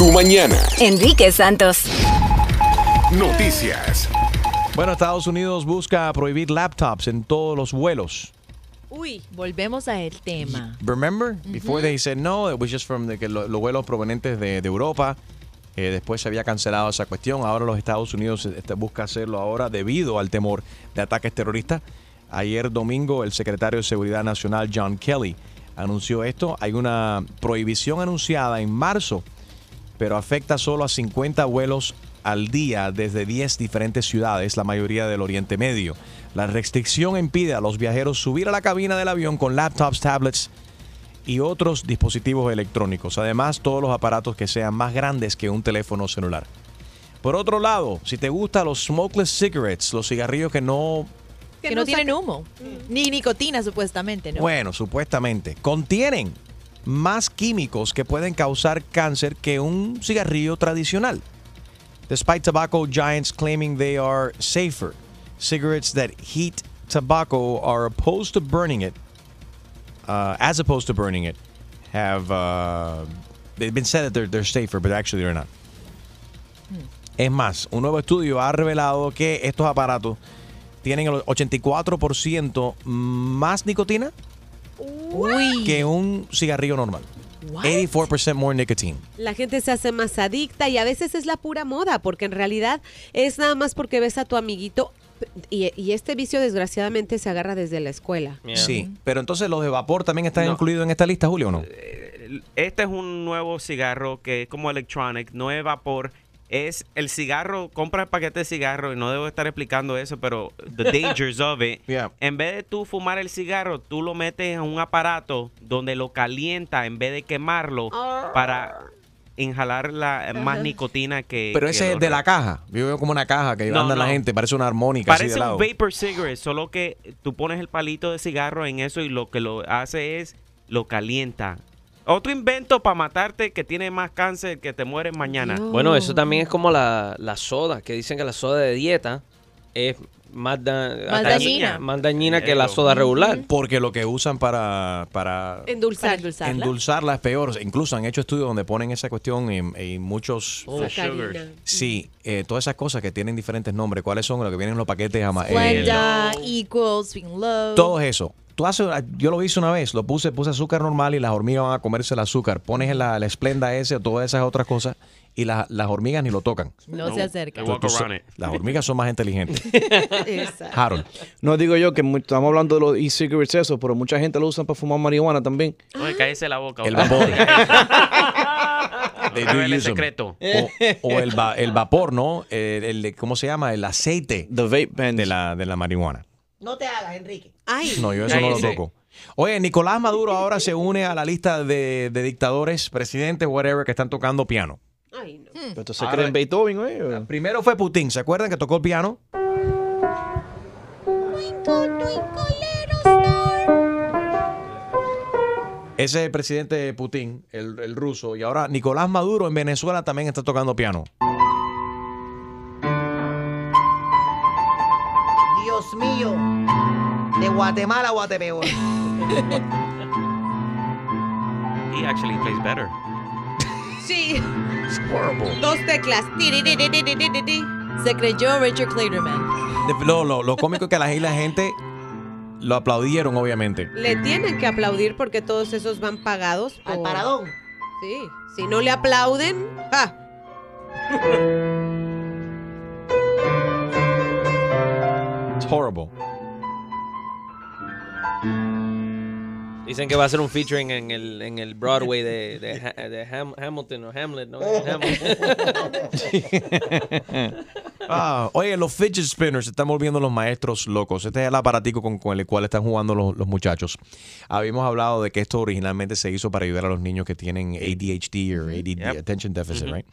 tu mañana. Enrique Santos. Noticias. Bueno, Estados Unidos busca prohibir laptops en todos los vuelos. Uy, volvemos a el tema. Remember? Before they said no, it was just from the, que lo- los vuelos provenientes de, de Europa. Eh, después se había cancelado esa cuestión. Ahora los Estados Unidos este, busca hacerlo ahora debido al temor de ataques terroristas. Ayer domingo el secretario de Seguridad Nacional John Kelly anunció esto. Hay una prohibición anunciada en marzo, pero afecta solo a 50 vuelos al día desde 10 diferentes ciudades, la mayoría del Oriente Medio. La restricción impide a los viajeros subir a la cabina del avión con laptops, tablets y otros dispositivos electrónicos. Además, todos los aparatos que sean más grandes que un teléfono celular. Por otro lado, si te gustan los smokeless cigarettes, los cigarrillos que no, Que no tienen humo. Ni nicotina, supuestamente, ¿no? bueno, supuestamente, contienen más químicos que pueden causar cáncer que un cigarrillo tradicional. Despite tobacco giants claiming they are safer, cigarettes that heat tobacco are opposed to burning it, uh, as opposed to burning it, have uh, they've been said that they're, they're safer, but actually they're not. Es más, un nuevo estudio ha revelado que estos aparatos tienen el 84% más nicotina Uy. que un cigarrillo normal. 84% more nicotine. La gente se hace más adicta y a veces es la pura moda, porque en realidad es nada más porque ves a tu amiguito y, y este vicio desgraciadamente se agarra desde la escuela. Sí, pero entonces los de vapor también están No. incluidos en esta lista, Julio, ¿o no? Este es un nuevo cigarro que es como electronic, no es vapor. Es el cigarro, compra el paquete de cigarro y no debo estar explicando eso, pero the dangers of it. Yeah. En vez de tú fumar el cigarro, tú lo metes en un aparato donde lo calienta en vez de quemarlo para inhalar la más nicotina que. Pero ese es de la caja. Yo veo como una caja que No, anda la gente, parece una armónica así de Parece lado. un vapor cigarette, solo que tú pones el palito de cigarro en eso y lo que lo hace es lo calienta. Otro invento para matarte que tiene más cáncer que te mueres mañana. Bueno, eso también es como la, la soda, que dicen que la soda de dieta es más, da- Más dañina. más dañina que la soda regular. Porque lo que usan para, para Endulzar. endulzarla. endulzarla es peor. Incluso han hecho estudios donde ponen esa cuestión en, en muchos... Oh. Sí, eh, todas esas cosas que tienen diferentes nombres. ¿Cuáles son? Lo que vienen en los paquetes. ama- eh, Equals, Swing Low. todo eso. Tú haces, yo lo hice una vez, lo puse, puse azúcar normal y las hormigas van a comerse el azúcar. Pones la, la esplenda ese o todas esas otras cosas y la- las hormigas ni lo tocan. No, se acerca. They walk Tú- tú- around it. las hormigas son más inteligentes. Exacto. Harold. No digo yo que estamos hablando de los e-cigarettes eso, pero mucha gente lo usan para fumar marihuana también. Oye, cállese la boca. El vapor. el 'em. secreto. O, o el, va- el vapor, ¿no? El, el- ¿Cómo se llama? El aceite The vape pens. de la, de la marihuana. No te hagas, Enrique. Ay, No, yo eso no lo toco. Oye, Nicolás Maduro ahora se une a la lista de, de dictadores, presidentes, whatever, que están tocando piano. ay, no. Pero entonces Ahora- creen Beethoven, güey. o- Primero fue Putin, ¿se acuerdan que tocó el piano? Ese es el presidente Putin, el, el ruso. Y ahora Nicolás Maduro en Venezuela también está tocando piano. Dios mío. De Guatemala a Guatepeor. He actually plays better. Sí. Dos teclas. Ti, ti, ti, ti. Se creyó Richard Clayderman. De- Lo, lo, lo cómico es que la, la gente lo aplaudieron, obviamente. Le tienen que aplaudir porque todos esos van pagados. Al por- paradón. Sí. Si no le aplauden, ¡ja! horrible. Dicen que va a ser un featuring en el, en el Broadway de, de, Ha- de Ham- Hamilton o Hamlet, ¿no? Hamilton. Ah, oye, los fidget spinners se están volviendo los maestros locos. Este es el aparatico con, con el cual están jugando los, los muchachos. Habíamos hablado de que esto originalmente se hizo para ayudar a los niños que tienen ADHD o ADD, Attention Deficit, right?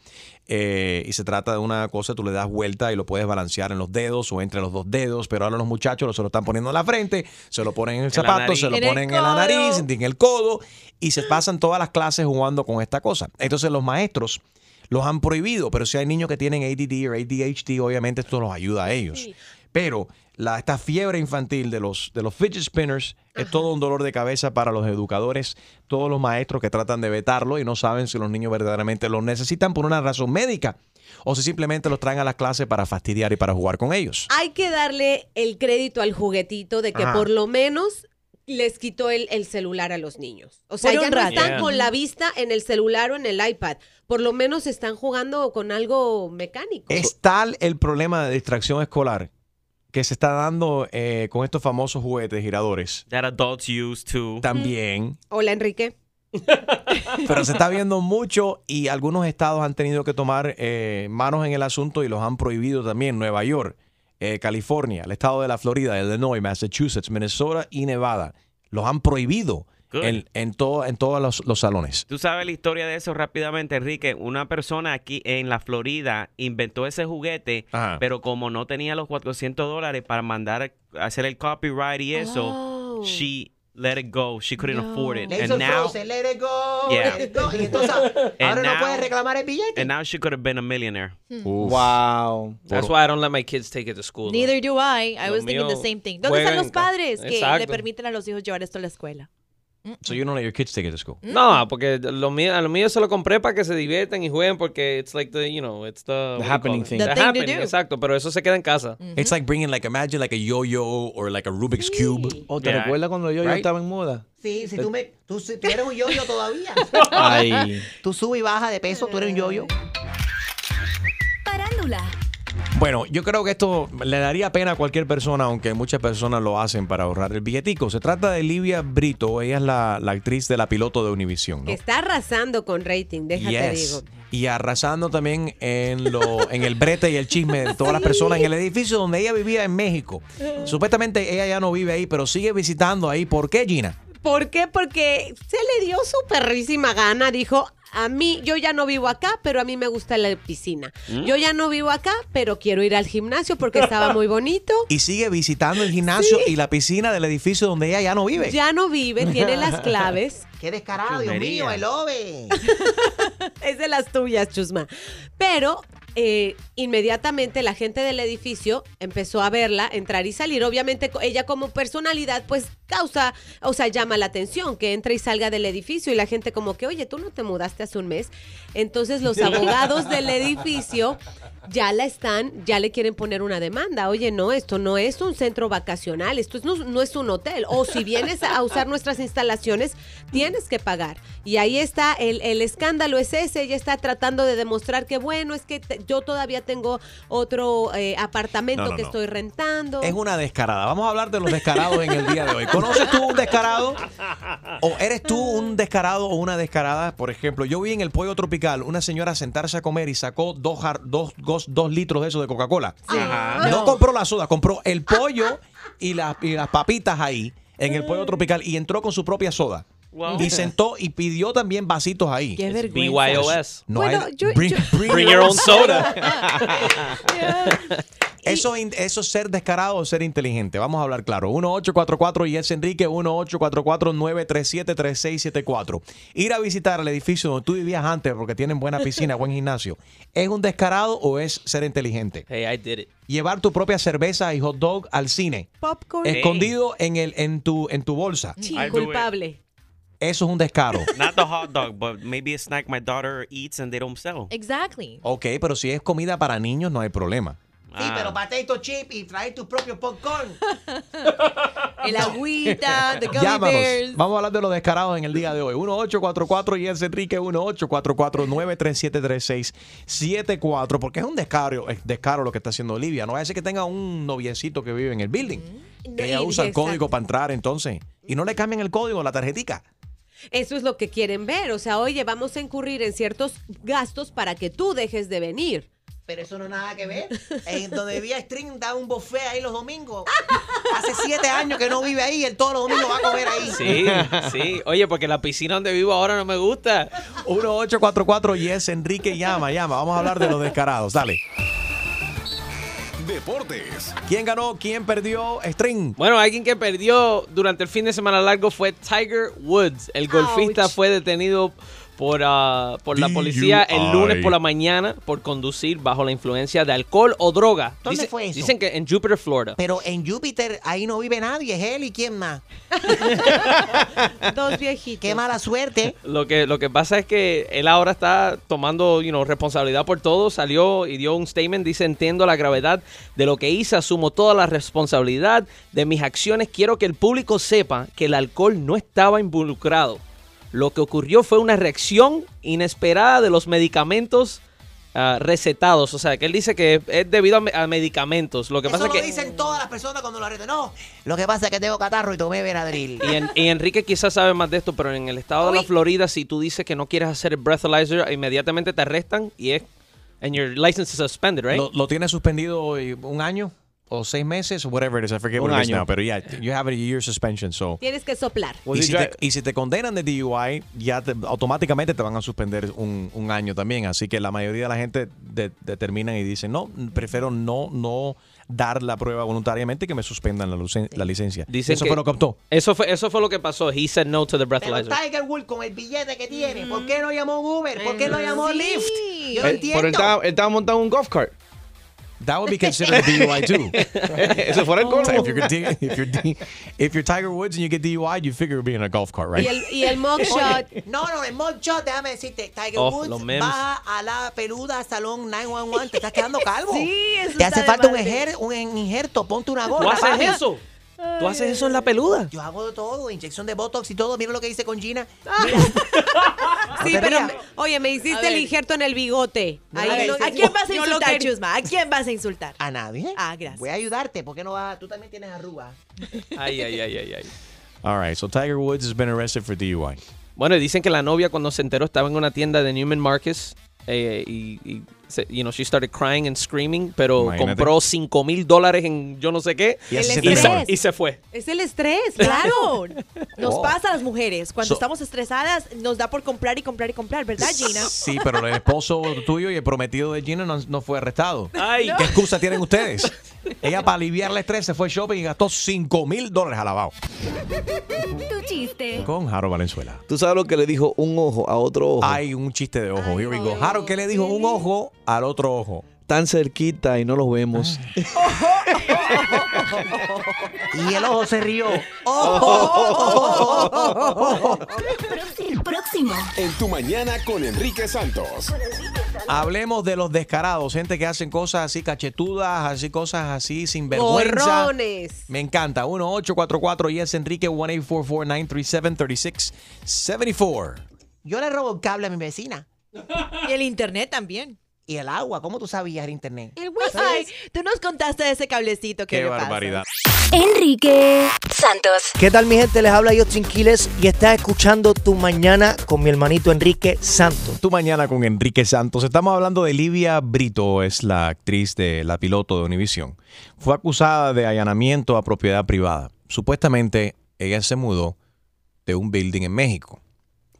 Eh, y se trata de una cosa, tú le das vuelta y lo puedes balancear en los dedos o entre los dos dedos, pero ahora los muchachos se lo están poniendo en la frente, se lo ponen en el En la zapato, se lo En ponen en la codo. nariz, en el codo y se pasan todas las clases jugando con esta cosa. Entonces los maestros los han prohibido, pero si hay niños que tienen ADD o ADHD, obviamente esto los ayuda a ellos. Pero la, esta fiebre infantil de los, de los fidget spinners es todo un dolor de cabeza para los educadores, todos los maestros que tratan de vetarlo y no saben si los niños verdaderamente lo necesitan por una razón médica o si simplemente los traen a las clases para fastidiar y para jugar con ellos. Hay que darle el crédito al juguetito de que Ajá. por lo menos les quitó el, el celular a los niños. O sea, Por ya un no rato. están Yeah. con la vista en el celular o en el iPad. Por lo menos están jugando con algo mecánico. Es tal el problema de distracción escolar que se está dando eh, con estos famosos juguetes giradores. That adults use too. También. Hola, Enrique. Pero se está viendo mucho y algunos estados han tenido que tomar eh, manos en el asunto y los han prohibido también. Nueva York, eh, California, el estado de la Florida, Illinois, Massachusetts, Minnesota y Nevada. Los han prohibido en, en, todo- en todos los, los salones. Tú sabes la historia de eso rápidamente, Enrique. Una persona aquí en la Florida inventó ese juguete, Ajá. pero como no tenía los 400 dólares para mandar a hacer el copyright y eso, Oh. she let it go. She couldn't No. afford it. Le And now, Frozen, let it go, Yeah. let it go. Y entonces ahora no now- puede reclamar el billete. and now she could have been a millionaire. Uf. Wow. That's why I don't let my kids take it to school. though. Neither do I. I Lo was thinking the same thing. ¿Dónde están los padres que le permiten a los hijos llevar esto a la escuela? So you don't let your kids take it to school. No, porque lo mío, a lo mío se lo compré para que se diviertan y jueguen porque it's like the, you know, it's the, you happening thing. The The thing to happening, do. exacto, pero eso se queda en casa. It's like bringing, like, imagine like a yo-yo or like a Rubik's Cube. ¿O te Yeah. recuerdas cuando yo, yo Right. estaba en moda? Sí, si tú, me, tú, si- tú eres un yoyo todavía. Ay. Tú subes y bajas de peso, tú eres un yoyo. Parándula. Bueno, yo creo que esto le daría pena a cualquier persona, aunque muchas personas lo hacen para ahorrar el billetico. Se trata de Livia Brito, ella es la, la actriz de la piloto de Univision. ¿no? Está arrasando con rating, déjate Yes. digo. Y arrasando también en, lo, en el brete y el chisme de todas las personas en el edificio donde ella vivía en México. Supuestamente ella ya no vive ahí, pero sigue visitando ahí. ¿Por qué, Gina? ¿Por qué? Porque se le dio su perrísima gana. Dijo, a mí, yo ya no vivo acá, pero a mí me gusta la piscina. Yo ya no vivo acá, pero quiero ir al gimnasio porque estaba muy bonito. Y sigue visitando el gimnasio y la piscina del edificio donde ella ya no vive. Ya no vive, tiene las claves. Qué descarado, Dios mío, el ove. Es de las tuyas, Chusma. Pero eh, inmediatamente la gente del edificio empezó a verla entrar y salir. Obviamente ella como personalidad pues causa, o sea, llama la atención que entre y salga del edificio y la gente como que, oye, tú no te mudaste hace un mes. Entonces los abogados del edificio ya la están, ya le quieren poner una demanda. Oye, no, esto no es un centro vacacional, esto es- no, no es un hotel. O si vienes a usar nuestras instalaciones, tienes que pagar. Y ahí está, el, el escándalo es ese, ella está tratando de demostrar que, bueno, es que te- yo todavía tengo otro eh, apartamento No, no, que estoy rentando. Es una descarada. Vamos a hablar de los descarados en el día de hoy. ¿Conoces tú un descarado? ¿O eres tú un descarado o una descarada? Por ejemplo, yo vi en el pollo tropical una señora sentarse a comer y sacó dos, jar- dos, dos, dos litros de eso de Coca-Cola. No compró la soda, compró el pollo y, las y las papitas ahí en el pollo tropical y entró con su propia soda. Wow. Y sentó y pidió también vasitos ahí. Qué vergüenza. BYOS. No Bueno, hay- yo- bring, yo- bring Bring your own soda. Eso, eso es ser descarado o ser inteligente. Vamos a hablar claro. 1844 y es Enrique 1844-937-3674. Ir a visitar el edificio donde tú vivías antes porque tienen buena piscina, buen gimnasio. ¿Es un descarado o es ser inteligente? Hey, I did it. Llevar tu propia cerveza y hot dog al cine. Popcorn. Escondido en, el, en, tu, en tu bolsa. Sí, culpable. Eso es un descaro. Not the hot dog, but maybe a snack my daughter eats and they don't sell. Exactly. ok, pero si es comida para niños no hay problema. Sí, Ah. pero potato chip y traer tu propio popcorn. El agüita, the gummy Llámanos. bears. Vamos a hablar de los descarados en el día de hoy. 1844 y es Enrique 1844-937-3674. Porque es un descaro, es descaro lo que está haciendo Olivia. No vaya a ser que tenga un noviecito que vive en el building. Que ella usa el código para entrar entonces. Y no le cambian el código, la tarjetica. Eso es lo que quieren ver. O sea, oye, vamos a incurrir en ciertos gastos para que tú dejes de venir. Pero eso no es nada que ver. En donde vivía String da un buffet ahí los domingos. Hace siete años que no vive ahí. Él todos los domingos va a comer ahí. Sí, sí. Oye, porque la piscina donde vivo ahora no me gusta. 1844 y es Enrique llama, llama. Vamos a hablar de los descarados. Dale. Deportes. ¿Quién ganó? ¿Quién perdió? String. Bueno, alguien que perdió durante el fin de semana largo fue Tiger Woods. El golfista Ouch. fue detenido por, ah, por la policía el lunes por la mañana por conducir bajo la influencia de alcohol o droga. ¿Dónde Dice- fue eso? Dicen que en Jupiter, Florida. Pero en Júpiter ahí no vive nadie, es él y quién más. Dos viejitos. Qué mala suerte. Lo que, lo que pasa es que él ahora está tomando you know, responsabilidad por todo. Salió y dio un statement. Dice, entiendo la gravedad de lo que hice. Asumo toda la responsabilidad de mis acciones. Quiero que el público sepa que el alcohol no estaba involucrado. Lo que ocurrió fue una reacción inesperada de los medicamentos ah, recetados. O sea, que él dice que es debido a, me- a medicamentos. Lo que Eso pasa lo es que... dicen todas las personas cuando lo arrestan. No, lo que pasa es que tengo catarro y tomé Benadryl. Y, en- y Enrique quizás sabe más de esto, pero en el estado de la. Florida, si tú dices que no quieres hacer el breathalyzer, inmediatamente te arrestan y es. And your license is suspended, right? ¿Lo, lo tienes suspendido un año o seis meses o whatever it is? I forget Un what it is año. now. Pero yeah, you have a year suspension. So. Tienes que soplar. Was Y si, te, dri- y si te condenan de DUI, ya te- automáticamente te van a suspender un, un año también. Así que la mayoría de la gente de- determinan y dicen, no, prefiero no, no dar la prueba voluntariamente y que me suspendan la, lucen- la licencia. Dicen Eso que- fue lo que optó. Eso fue, eso fue lo que pasó. He said no to the Pero breathalyzer. Tiger Woods con el billete que tiene, ¿por qué no llamó un Uber? ¿Por qué no llamó Sí. Lyft? Yo no Eh, entiendo. pero él estaba, él estaba montado en un golf cart. That would be considered a DUI too. Ese fuera el So colmo. if you're, if, you're if you're Tiger Woods and you get DUI, you figure being in a golf cart, right? Y el, y el mugshot. No, no, el mugshot, déjame decirte, Tiger Oh, Woods baja a la peluda salón 911, te estás quedando calvo. Sí, eso Te hace falta un, ejer- un injerto, ponte una ¿Tú gorra. haces papi. ¿Tú haces eso en la peluda? Yo hago de todo, inyección de Botox y todo. Mira lo que hice con Gina. Sí, te pero me- oye, me hiciste el injerto en el bigote. No, Ahí a ver, no- ¿A quién vas a insultar, Chusma? ¿A quién vas a insultar? A nadie. Ah, gracias. Voy a ayudarte porque no vas. Tú también tienes arrugas. Ay, ay, ay, ay, ay. All right, so Tiger Woods has been arrested for DUI. Bueno, y dicen que la novia cuando se enteró estaba en una tienda de Neiman Marcus eh, y, you know, she started crying and screaming, pero Imagínate. compró 5 mil dólares en yo no sé qué Y se y se, y se fue. Es el estrés, Claro, nos Oh. pasa a las mujeres. Cuando So- estamos estresadas, nos da por comprar y comprar y comprar, ¿verdad, Gina? Sí, pero el esposo tuyo y el prometido de Gina no, no fue arrestado. Ay, ¿Qué excusa tienen ustedes? Ella para aliviar el estrés se fue shopping y gastó 5 mil dólares a lavado. Tu chiste. Con Jaro Valenzuela. Tú sabes lo que le dijo un ojo a otro ojo. Hay un chiste de ojo. Ay, Here we go. Jaro, ¿qué le dijo un ojo al otro ojo? Tan cerquita y no los vemos. Y el ojo se rió. Próximo. Próximo. En tu mañana con Enrique Santos. Hablemos de los descarados, gente que hacen cosas así cachetudas, así cosas así sin vergüenza. Me encanta. 1-844 yes Enrique 1-844-937-3674. Yo le robo el cable a mi vecina. Y el internet también. Y el agua. ¿Cómo tú sabías el internet? El wifi. Tú nos contaste de ese cablecito que Qué me pasa. barbaridad. Enrique Santos. ¿Qué tal mi gente? Les habla Justin Quiles y estás escuchando Tu Mañana con mi hermanito Enrique Santos. Tu mañana con Enrique Santos. Estamos hablando de Livia Brito, es la actriz de la piloto de Univision. Fue acusada de allanamiento a propiedad privada. Supuestamente ella se mudó de un building en México,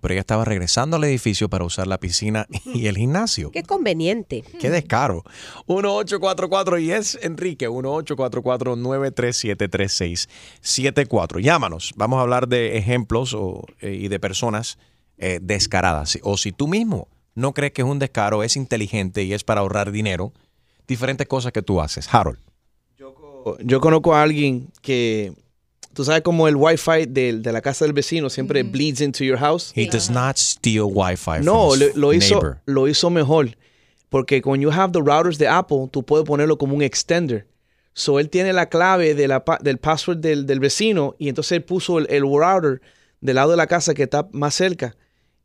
pero ella estaba regresando al edificio para usar la piscina y el gimnasio. Qué conveniente. Qué descaro. 1844 y es Enrique, 1844-937-3674. Llámanos. Vamos a hablar de ejemplos o, eh, y de personas eh, descaradas. O si tú mismo no crees que es un descaro, es inteligente y es para ahorrar dinero, diferentes cosas que tú haces. Harold. Yo conozco a alguien que, tú sabes como el wifi de, de la casa del vecino siempre bleeds into your house. He does not steal Wi-Fi No, from lo, his lo hizo, neighbor. lo hizo mejor. Porque cuando you have the routers de Apple, tú puedes ponerlo como un extender. So él tiene la clave de la, del password del, del vecino y entonces él puso el, el router del lado de la casa que está más cerca.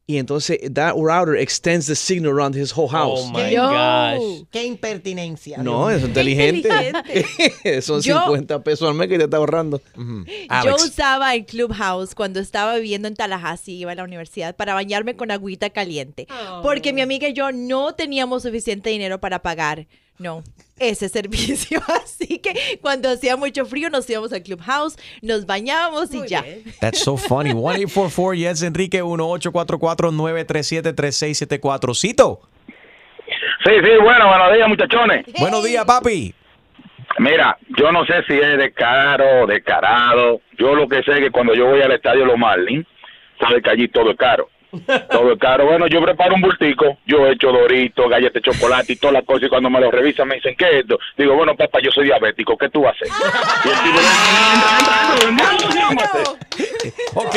Y entonces that router extends the signal around his whole house. Oh my Yo. gosh. Qué impertinencia. no, Dios es inteligente. inteligente. Son Yo- 50 pesos al mes que te está ahorrando. Ujú. Yo usaba el Clubhouse cuando estaba viviendo en Tallahassee, iba a la universidad, para bañarme con agüita caliente. Porque mi amiga y yo no teníamos suficiente dinero para pagar, no, ese servicio. Así que cuando hacía mucho frío nos íbamos al Clubhouse, nos bañábamos y Muy ya. bien. That's so funny. 1844 yes Enrique 1844-937-3674. Cito. Sí, sí, bueno, buenos días, muchachones. Buenos días, papi. Mira, yo no sé si es descaro o descarado. Yo lo que sé es que cuando yo voy al estadio Los Marlins, sabe que allí todo es caro. Todo es caro. Bueno, yo preparo un bultico, yo echo doritos, galletas de chocolate y todas las cosas, y cuando me lo revisan me dicen, ¿qué es esto? Digo, bueno, papá, yo soy diabético, ¿qué tú haces? Y el tipo, Ok,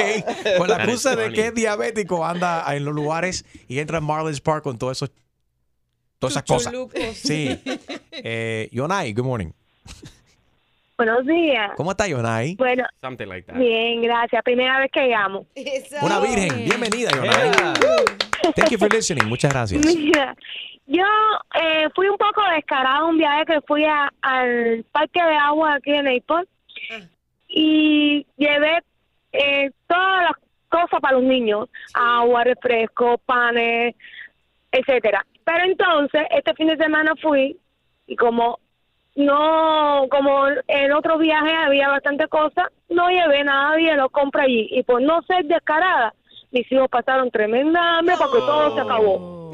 con la excusa de que es diabético, anda en los lugares y entra en Marlins Park con todo eso, todas esas cosas. Sí. Eh, Yonai, good morning. Buenos días. ¿Cómo está Yonai? Bueno, Something like that. bien, gracias. Primera vez que llamo. Una virgen. Bienvenida, Yonai. Thank you for listening. Muchas gracias. Mira, yo eh, fui un poco descarada un viaje que fui a- al parque de agua aquí en Naples y llevé eh, todas las cosas para los niños, agua, refresco, panes, etcétera. Pero entonces, este fin de semana fui y como no, como en otro viaje había bastante cosas, no llevé nada y lo compré allí. Y por no ser descarada, mis hijos pasaron tremenda hambre porque todo se acabó.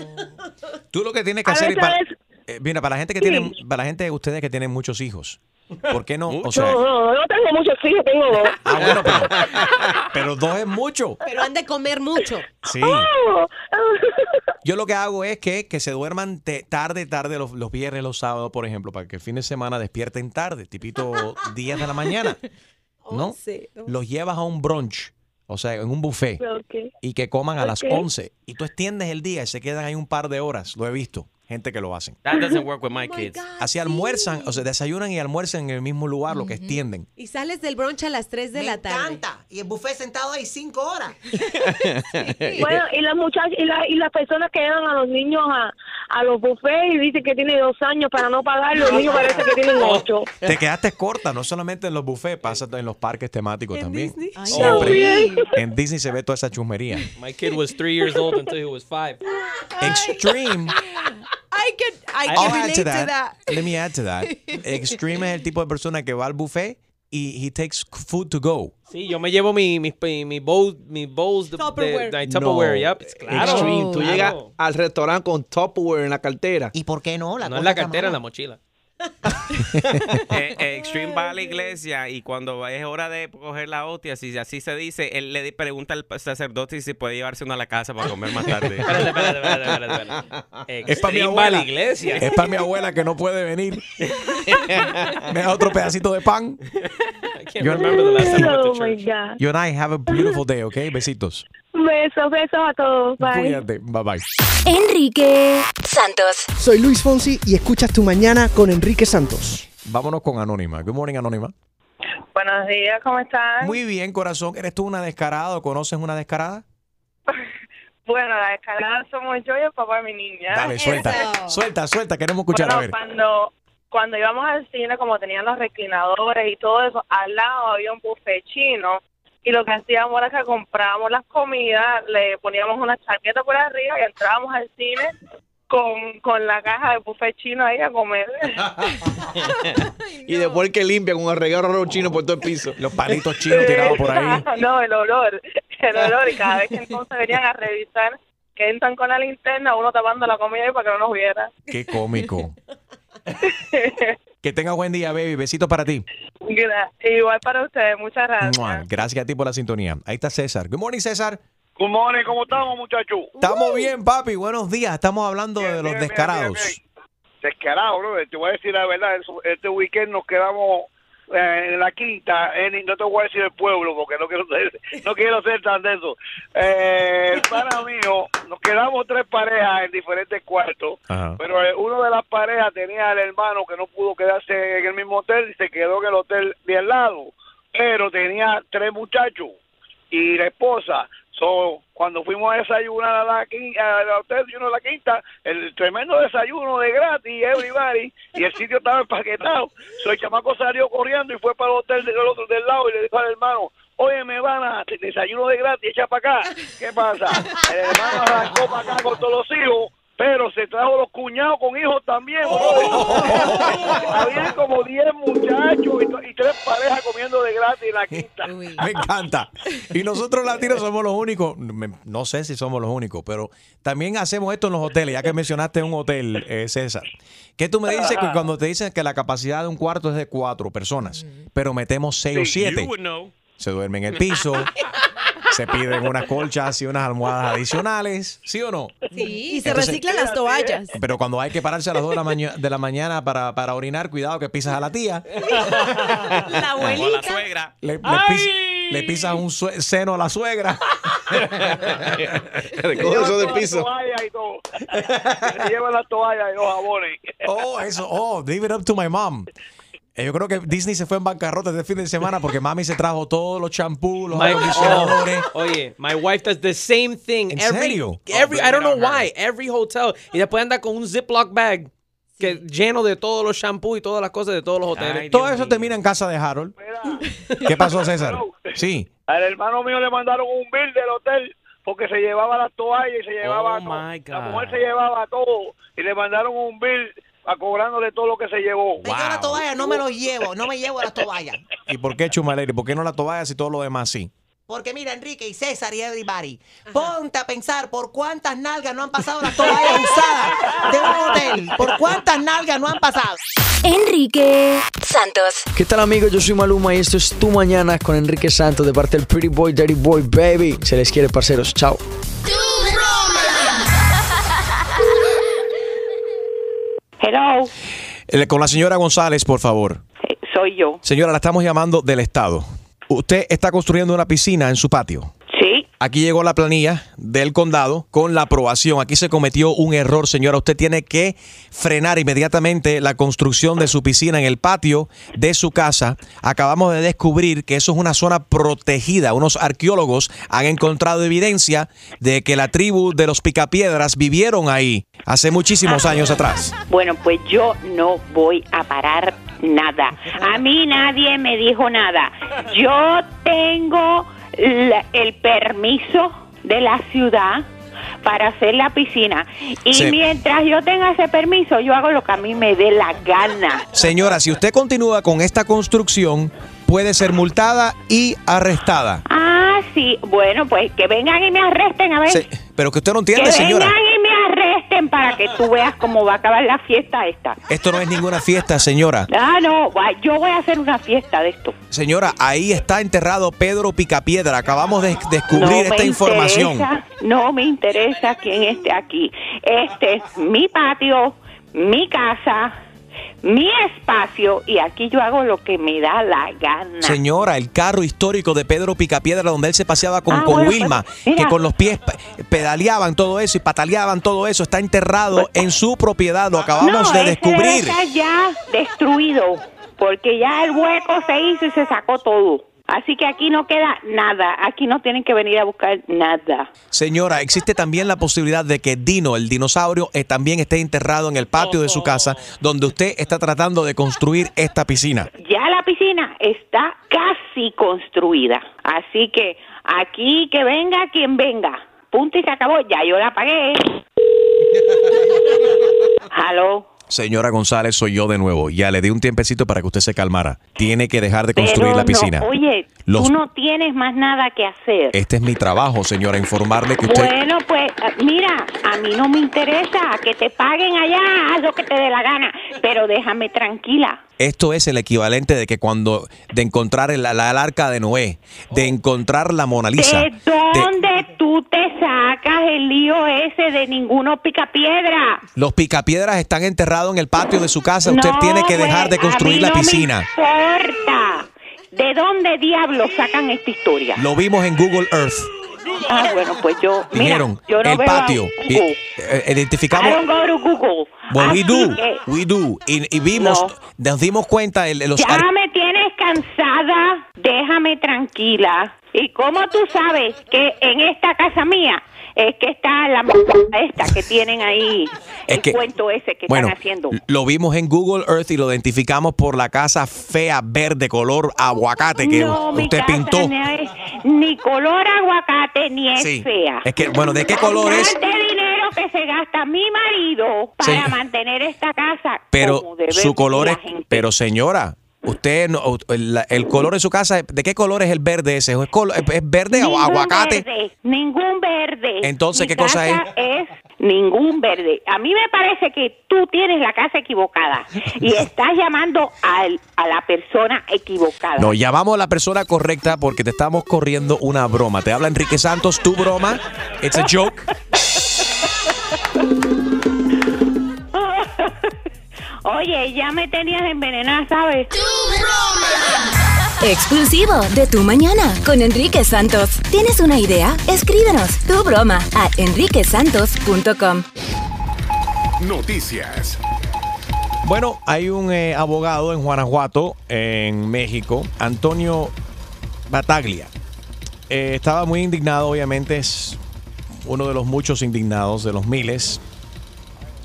Tú lo que tienes que A hacer veces para, es- eh, mira, para la gente que Sí. tiene, para la gente de ustedes que tienen muchos hijos, ¿por qué no? O No, sea, no, no tengo muchos hijos, tengo dos. ah, bueno, pero, pero dos es mucho. Pero han de comer mucho. Sí. Oh, Yo lo que hago es que, que se duerman te- tarde, tarde los, los viernes, los sábados, por ejemplo, para que el fin de semana despierten tarde, tipito 10 de la mañana. ¿No? Once. Los llevas a un brunch, o sea, en un buffet, Ok. y que coman a las Ok. 11. Y tú extiendes el día y se quedan ahí un par de horas. Lo he visto, gente que lo hacen. That doesn't work with Oh my kids. Así almuerzan, o sea, desayunan y almuerzan en el mismo lugar, lo que extienden. Y sales del brunch a las 3 de Me la tarde. encanta. Y el buffet sentado ahí cinco horas. Bueno, y los muchachos y, la- y las personas que llevan a los niños a, a los buffets y dicen que tiene dos años para no pagar, los niños parece que tienen ocho. Te quedaste corta, no solamente en los buffets, pasa en los parques temáticos también. Disney? Ay, Siempre. En Disney se ve toda esa chusmería. My kid was three years old until he was five. Extreme. I can, I I'll can add relate to to that. that. Let me add to that. Extreme es el tipo de persona que va al buffet y he takes food to go. Sí, yo me llevo mi, mi, mi bowls, mis bowls de, de, Tupperware. de Tupperware, No. yep. Claro. Extreme. Tú claro. llegas al restaurante con Tupperware en la cartera. ¿Y por qué no? La No en la cartera, en la mochila. Eh, eh, Extreme va a la iglesia y cuando es hora de coger la hostia, si así se dice, él le pregunta al sacerdote si puede llevarse uno a la casa para comer más tarde. Espérate, espérate, espérate, espérate, espérate. Es para mi Extreme va a la abuela. iglesia. Es para mi abuela que no puede venir. Me da otro pedacito de pan. I can't remember the last time I went Oh to church. You and I have a beautiful day, ¿ok? Besitos. Besos, besos a todos. Bye. Cuídate. Bye bye. Enrique Santos. Soy Luis Fonsi y escuchas Tu Mañana con Enrique Santos. Vámonos con Anónima. Good morning, Anónima. Buenos días, ¿cómo están? Muy bien, corazón. ¿Eres tú una descarada o conoces una descarada? Bueno, la descarada somos yo y el papá de mi niña. Dale, suelta. Eso. Suelta, suelta. Queremos escuchar. Bueno, a ver. cuando cuando íbamos al cine, como tenían los reclinadores y todo eso, al lado había un buffet chino y lo que hacíamos era que comprábamos las comidas, le poníamos una chaqueta por arriba y entrábamos al cine con, con la caja de buffet chino ahí a comer. Y después que limpia con el regalo chino por todo el piso. Los palitos chinos tirados por ahí. no, el olor, el olor y cada vez que entonces venían a revisar que entran con la linterna, uno tapando la comida ahí para que no nos viera. Qué cómico. Que tenga buen día, baby. Besito para ti. Igual para ustedes, muchas gracias. Mua. Gracias a ti por la sintonía. Ahí está César. Good morning, César. Good morning, ¿cómo estamos, muchachos? Estamos bien, papi. Buenos días. Estamos hablando de los Bien, descarados. bien, bien. Descarado, bro. Te voy a decir la verdad. Este weekend nos quedamos eh, en la quinta. en- no te voy a decir el pueblo porque no quiero ser, no quiero ser tan de eso. Eh, el pana mío, nos quedamos tres parejas en diferentes cuartos. Ajá. Pero eh, uno de las parejas tenía al hermano que no pudo quedarse en el mismo hotel y se quedó en el hotel de al lado. Pero tenía tres muchachos y la esposa. Cuando fuimos a desayunar a la quinta, al hotel de uno de la quinta, el tremendo desayuno de gratis, everybody, y el sitio estaba empaquetado. So, el chamaco salió corriendo y fue para el hotel del otro del lado y le dijo al hermano, oye, me van a desayuno de gratis, echa para acá. ¿Qué pasa? El hermano arrancó para acá con todos los hijos. Pero se trajo los cuñados con hijos también. Había como 10 muchachos y, y tres parejas comiendo de gratis en la quinta. Me encanta. Y nosotros latinos somos los únicos, no sé si somos los únicos, pero también hacemos esto en los hoteles, ya que mencionaste un hotel, eh, César. ¿Qué tú me dices que cuando te dicen que la capacidad de un cuarto es de cuatro personas, pero metemos seis o siete? Se duerme en el piso, se piden unas colchas y unas almohadas adicionales, ¿sí o no? Sí, y se Entonces- reciclan las toallas. Pero cuando hay que pararse a las 2 de la, maña- de la mañana para, para orinar, cuidado que pisas a la tía. La O la abuelita. suegra. Le, le pis- le pisas un seno a la suegra. Recoge eso del piso. Toalla y todo. Se llevan las toallas y los jabones. Oh, eso. Oh, leave it up to my mom. Eh, Yo creo que Disney se fue en bancarrota este fin de semana porque mami se trajo todos los champús, los My- acondicionadores. oh, oye, my wife does the same thing. ¿En every, serio? Every, Oh, I don't know why. Every hotel. Y después anda con un Ziploc bag que, lleno de todos los shampoos y todas las cosas de todos los hoteles. Ay, Todo Dios eso mío. termina en casa de Harold. ¿Qué pasó, César? Sí. Al hermano mío le mandaron un bill del hotel porque se llevaba las toallas y se llevaba Oh, todo. my La God. mujer se llevaba todo y le mandaron un bill a cobrándole todo lo que se llevó. Yo las toallas no me los llevo, no me llevo las toallas. ¿Y por qué Chumaleri? ¿Por qué no la toallas y todo lo demás sí? Porque mira, Enrique y César y everybody, ponte a pensar por cuántas nalgas no han pasado las toallas usadas de un hotel. ¿Por cuántas nalgas no han pasado? Enrique Santos. ¿Qué tal amigos? Yo soy Maluma y esto es Tu Mañana con Enrique Santos de parte del Pretty Boy, Dirty Boy, Baby. Se les quiere, parceros. Chao. Hello, Eh, Con la señora González, por favor. eh, soy yo. Señora, la estamos llamando del Estado. Usted está construyendo una piscina en su patio. Sí, Aquí llegó la planilla del condado con la aprobación. Aquí se cometió un error, señora. Usted tiene que frenar inmediatamente la construcción de su piscina en el patio de su casa. Acabamos de descubrir que eso es una zona protegida. Unos arqueólogos han encontrado evidencia de que la tribu de los picapiedras vivieron ahí hace muchísimos años atrás. bueno, pues yo no voy a parar nada. A mí nadie me dijo nada. Yo tengo la- el permiso de la ciudad para hacer la piscina. Y Sí. mientras yo tenga ese permiso, yo hago lo que a mí me dé la gana. Señora, si usted continúa con esta construcción, puede ser multada y arrestada. Ah, sí. Bueno, pues que vengan y me arresten, a ver. Pero que usted no que entiende, señora. vengan y arresten para que tú veas cómo va a acabar la fiesta esta. Esto no es ninguna fiesta, señora. Ah, no, yo voy a hacer una fiesta de esto. Señora, ahí está enterrado Pedro Picapiedra. Acabamos de No descubrir me esta información. interesa, no me interesa quién esté aquí. Este es mi patio, mi casa, mi espacio y aquí yo hago lo que me da la gana. Señora, el carro histórico de Pedro Picapiedra donde él se paseaba con, Ah, con bueno, pues, Wilma, mira. que con los pies pe- pedaleaban todo eso y pataleaban todo eso, está enterrado en su propiedad. Lo acabamos no, de descubrir. estar ya destruido porque ya el hueco se hizo y se sacó todo. Así que aquí no queda nada. Aquí no tienen que venir a buscar nada. Señora, existe también la posibilidad de que Dino, el dinosaurio, eh, también esté enterrado en el patio de su casa donde usted está tratando de construir esta piscina. Ya la piscina está casi construida. Así que aquí que venga quien venga. Punto y se acabó. Ya yo la pagué. Aló. Señora González, soy yo de nuevo. Ya le di un tiempecito para que usted se calmara. Tiene que dejar de construir Pero la piscina. No, oye, Los- tú no tienes más nada que hacer. Este es mi trabajo, señora, informarle que usted... Bueno, pues eh, mira, a mí no me interesa que te paguen allá, haz lo que te dé la gana, pero déjame tranquila. Esto es el equivalente de que cuando... De encontrar el, la, el arca de Noé, de encontrar la Mona Lisa. ¿De dónde tú te sacas el lío ese de ninguno picapiedra? Los picapiedras están enterrados en el patio de su casa. Usted No, tiene que dejar de pues, a construir mí la no me piscina. importa. ¿De dónde diablos sacan esta historia? Lo vimos en Google Earth. Ah, bueno, pues yo, mira, Dijeron, yo no el veo patio. Eh, I identificamos... don't go to Google. Well, we do, que we do. Y, y vimos, nos dimos cuenta, el, los ya me tienes cansada, déjame tranquila. ¿Y cómo tú sabes que en esta casa mía es que está la esta que tienen ahí, Es el que- cuento ese que bueno, están haciendo? lo vimos en Google Earth y lo identificamos por la casa fea verde color aguacate que no, mi usted casa pintó. ni es ni color aguacate ni es Sí. fea. Es que, bueno, ¿de qué color es? Dinero que se gasta mi marido para Sí. mantener esta casa Pero como debe su color es, gente. pero señora, usted, no, el, el color de su casa, ¿de qué color es el verde ese? ¿Es, colo- es verde o aguacate? verde, ningún verde. Entonces, Mi ¿qué cosa casa es ningún verde. A mí me parece que tú tienes la casa equivocada y estás llamando al- a la persona equivocada. No, llamamos a la persona correcta porque te estamos corriendo una broma. Te habla Enrique Santos, tu broma. It's a joke. Oye, ya me tenías envenenada, ¿sabes? Exclusivo de Tu Mañana con Enrique Santos. ¿Tienes una idea? Escríbenos tu broma a enriquesantos.com. Noticias. Bueno, hay un eh, abogado en Guanajuato, en México, Antonio Bataglia. Eh, estaba muy indignado, obviamente es uno de los muchos indignados, de los miles,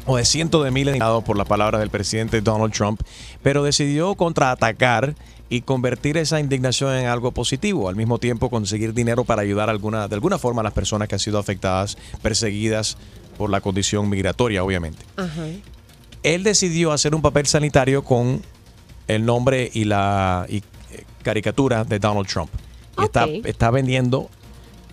o de cientos de miles indignados por las palabras del presidente Donald Trump, pero decidió contraatacar y convertir esa indignación en algo positivo, al mismo tiempo conseguir dinero para ayudar alguna, de alguna forma a las personas que han sido afectadas, perseguidas por la condición migratoria, obviamente él decidió hacer un papel sanitario con el nombre y la y, eh, caricatura de Donald Trump. Y está, Ok. está vendiendo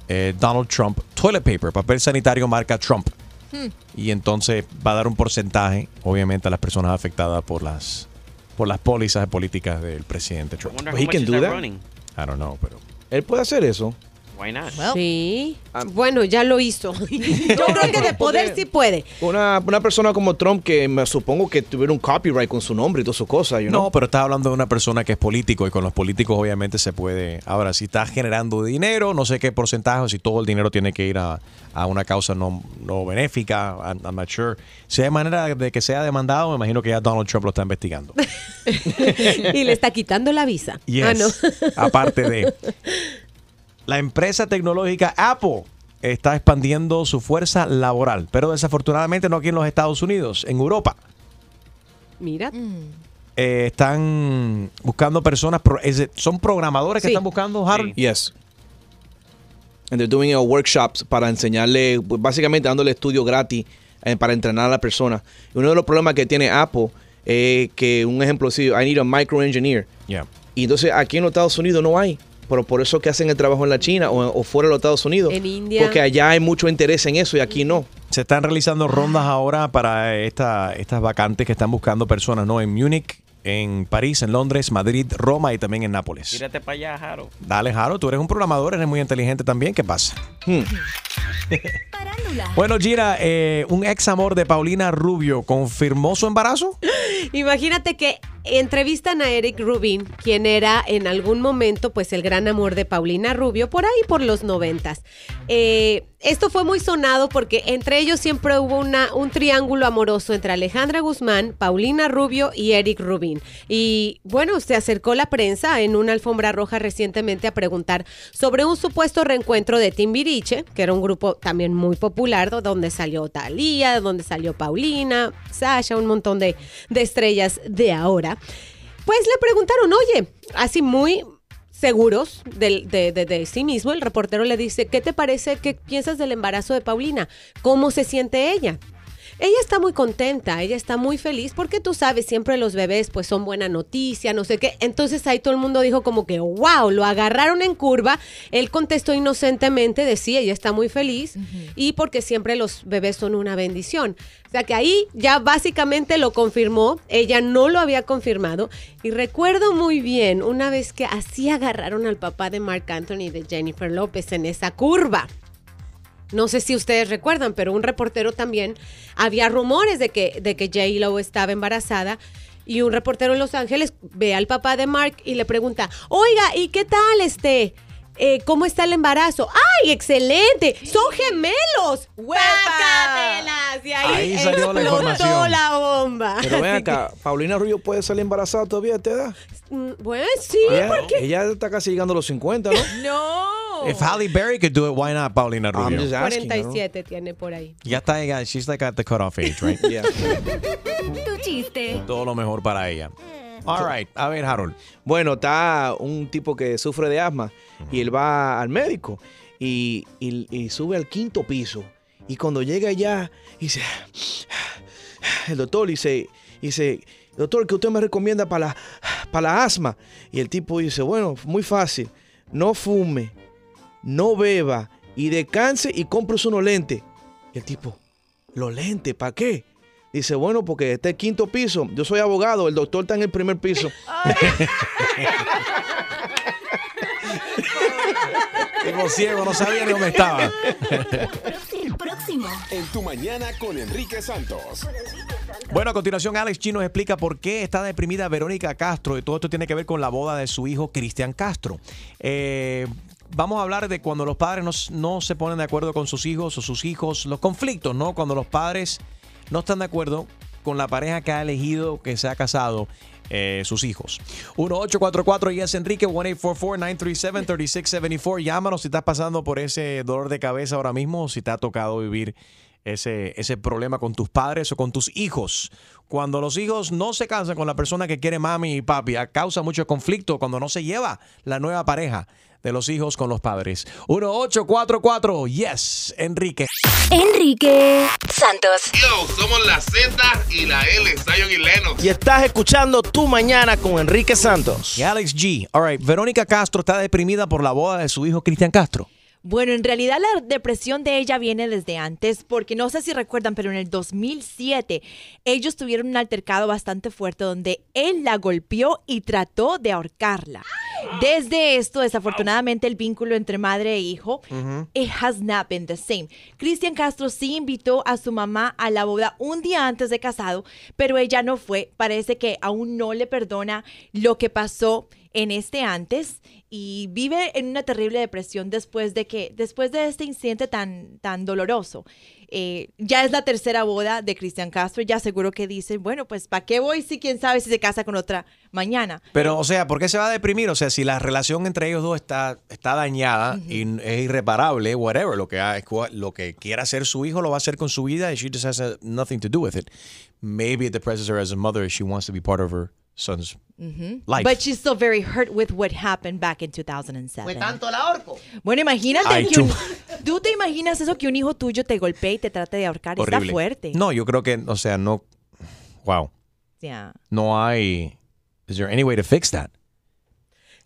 eh, Donald Trump toilet paper, papel sanitario marca Trump. Hmm. Y entonces va a dar un porcentaje, obviamente, a las personas afectadas por las por las pólizas políticas del presidente Trump. wonder how He much can is do that that? running. I don't know, pero Él puede hacer eso. Why not? Sí. Bueno, ya lo hizo. Yo creo que de poder sí puede. Una, una persona como Trump que me supongo que tuviera un copyright con su nombre y todas sus cosas, you know? No, pero estás hablando de una persona que es político y con los políticos obviamente se puede. Ahora, si estás generando dinero, no sé qué porcentaje, si todo el dinero tiene que ir a, a una causa no, no benéfica, I'm, I'm not sure. Si hay manera de que sea demandado, me imagino que ya Donald Trump lo está investigando. y le está quitando la visa. Yes. Ah, no. Aparte de. La empresa tecnológica Apple está expandiendo su fuerza laboral, pero desafortunadamente no aquí en los Estados Unidos, en Europa. Mira. eh, están buscando personas, pro- es de- son programadores que Sí. están buscando, Harold. Yes. And they're doing uh, workshops para enseñarle, pues, básicamente dándole estudio gratis eh, para entrenar a la persona. Y uno de los problemas que tiene Apple es que, un ejemplo, sí, I need a micro engineer. Yeah. Y entonces aquí en los Estados Unidos no hay. Pero por eso que hacen el trabajo en la China o, o fuera de los Estados Unidos. En India. Porque allá hay mucho interés en eso y aquí no. Se están realizando rondas ahora para esta, estas vacantes que están buscando personas, ¿no? En Múnich, en París, en Londres, Madrid, Roma y también en Nápoles. Tírate para allá, Jaro. Dale, Jaro, tú eres un programador, eres muy inteligente también. ¿Qué pasa? Bueno, Gira, eh, un ex amor de Paulina Rubio confirmó su embarazo. Imagínate que entrevistan a Eric Rubin, quien era en algún momento pues el gran amor de Paulina Rubio, por ahí por los noventas. Eh, esto fue muy sonado porque entre ellos siempre hubo una, un triángulo amoroso entre Alejandra Guzmán, Paulina Rubio y Eric Rubin. Y bueno, se acercó la prensa en una alfombra roja recientemente a preguntar sobre un supuesto reencuentro de Timbiriche, que era un grupo también muy popular, do- donde salió Thalía, donde salió Paulina, Sasha, un montón de, de estrellas de ahora. Pues le preguntaron, oye, así muy seguros del- de, de- de sí mismo, el reportero le dice, ¿qué te parece? ¿Qué piensas del embarazo de Paulina? ¿Cómo se siente ella? Ella está muy contenta, ella está muy feliz porque tú sabes, siempre los bebés pues son buena noticia, no sé qué. Entonces ahí todo el mundo dijo como que, wow, lo agarraron en curva. Él contestó inocentemente, decía, ella está muy feliz y porque siempre los bebés son una bendición. O sea que ahí ya básicamente lo confirmó, ella no lo había confirmado. Y recuerdo muy bien una vez que así agarraron al papá de Mark Anthony y de Jennifer López en esa curva. No sé si ustedes recuerdan, pero un reportero también había rumores de que, de que J-Lo estaba embarazada. Y un reportero en Los Ángeles ve al papá de Mark y le pregunta: Oiga, ¿y qué tal este? Eh, ¿Cómo está el embarazo? ¡Ay, excelente! ¡Son gemelos! ¡Guácatelas! Y ahí, Ahí salió la explotó información. la bomba. Pero ven acá, ¿Paulina Rubio puede salir embarazada todavía a esta edad? que, mm, bueno, sí, ella, porque. ella está casi llegando a los 50, ¿no? No. If Halle Berry could do it, why not Paulina Rubio? just asking, 47 tiene por ahí. Ya está, ya, she's like at the cutoff age, right? Yeah. Tu chiste. Todo lo mejor para ella. All right, a ver, Harold. Bueno, está un tipo que sufre de asma y él va al médico y, y- y sube al quinto piso. Y cuando llega allá, dice, el doctor dice, dice, doctor, ¿qué usted me recomienda para la, para la asma? Y el tipo dice, bueno, muy fácil, no fume, no beba y descanse y compre unos lentes. Y el tipo, Los lentes, ¿para qué? Dice, bueno, porque este es el quinto piso. Yo soy abogado, el doctor está en el primer piso. Como ciego, no sabía ni dónde estaba. Próximo. En tu mañana con Enrique Santos. Bueno, a continuación Alex nos explica por qué está deprimida Verónica Castro y todo esto tiene que ver con la boda de su hijo Cristian Castro. Eh, vamos a hablar de cuando los padres no, no se ponen de acuerdo con sus hijos o sus hijos, los conflictos, ¿no? Cuando los padres no están de acuerdo con la pareja que ha elegido, que se ha casado, eh, sus hijos. 1844 y es Enrique 1844-937-3674. Llámanos si estás pasando por ese dolor de cabeza ahora mismo o si te ha tocado vivir ese, ese problema con tus padres o con tus hijos. Cuando los hijos no se cansan con la persona que quiere mami y papi, causa mucho conflicto cuando no se lleva la nueva pareja de los hijos con los padres. 1844, yes, Enrique. Enrique Santos. Yo, somos la Z y la L, Zion y Lennox. Y estás escuchando Tu Mañana con Enrique Santos. Y Alex G. All right, Verónica Castro está deprimida por la boda de su hijo Cristian Castro. Bueno, en realidad la depresión de ella viene desde antes, porque no sé si recuerdan, pero en el 2007 ellos tuvieron un altercado bastante fuerte donde él la golpeó y trató de ahorcarla. Desde esto, desafortunadamente, el vínculo entre madre e hijo, it has not been the same. Cristian Castro sí invitó a su mamá a la boda un día antes de casado, pero ella no fue. Parece que aún no le perdona lo que pasó en este antes y vive en una terrible depresión después de que después de este incidente tan tan doloroso Eh, ya es la tercera boda de Cristian Castro ya seguro que dicen bueno pues para qué voy si quién sabe si se casa con otra mañana Pero, o sea, ¿por qué se va a deprimir? O sea, si la relación entre ellos dos está, está dañada y es irreparable, whatever, lo que, lo que quiera hacer su hijo lo va a hacer con su vida y she just has uh, nothing to do with it. Maybe it depresses her as a mother if she wants to be part of her son's Ujú. life. but she's still very hurt with what happened back in 2007 Fue tanto el ahorco. bueno imagínate Ay, que un- tú te imaginas eso que un hijo tuyo te golpee y te trate de ahorcar Horrible. está fuerte No, yo creo que, o sea, no. Wow. Ya. No hay. Is there any way to fix that?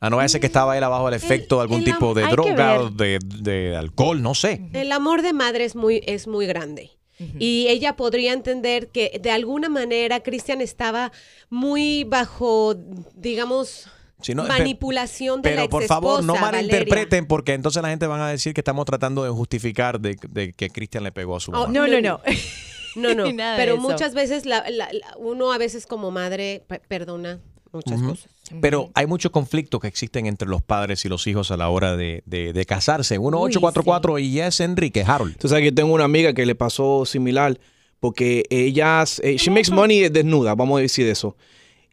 A no ser que estaba él abajo del efecto de algún el tipo de droga, de, de alcohol, no sé. El amor de madre es muy, es muy grande. Y ella podría entender que de alguna manera Cristian estaba muy bajo, digamos, Si no, pe- manipulación de la Pero por favor, no malinterpreten porque entonces la gente van a decir que estamos tratando de justificar de, de que Cristian le pegó a su Oh, mamá. no no no. No, no, pero muchas veces la- la- la- uno a veces como madre pe- perdona muchas Ujú. cosas. Pero hay muchos conflictos que existen entre los padres y los hijos a la hora de, de- de casarse. 1844 y es Enrique Harold. Tú sabes que tengo una amiga que le pasó similar porque ella, eh, she makes money desnuda, vamos a decir eso.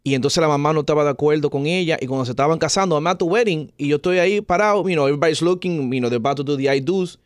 Y entonces la mamá no estaba de acuerdo con ella y cuando se estaban casando, I'm at the wedding y yo estoy ahí parado, you know, everybody's looking, you know, they're about to do the I do's.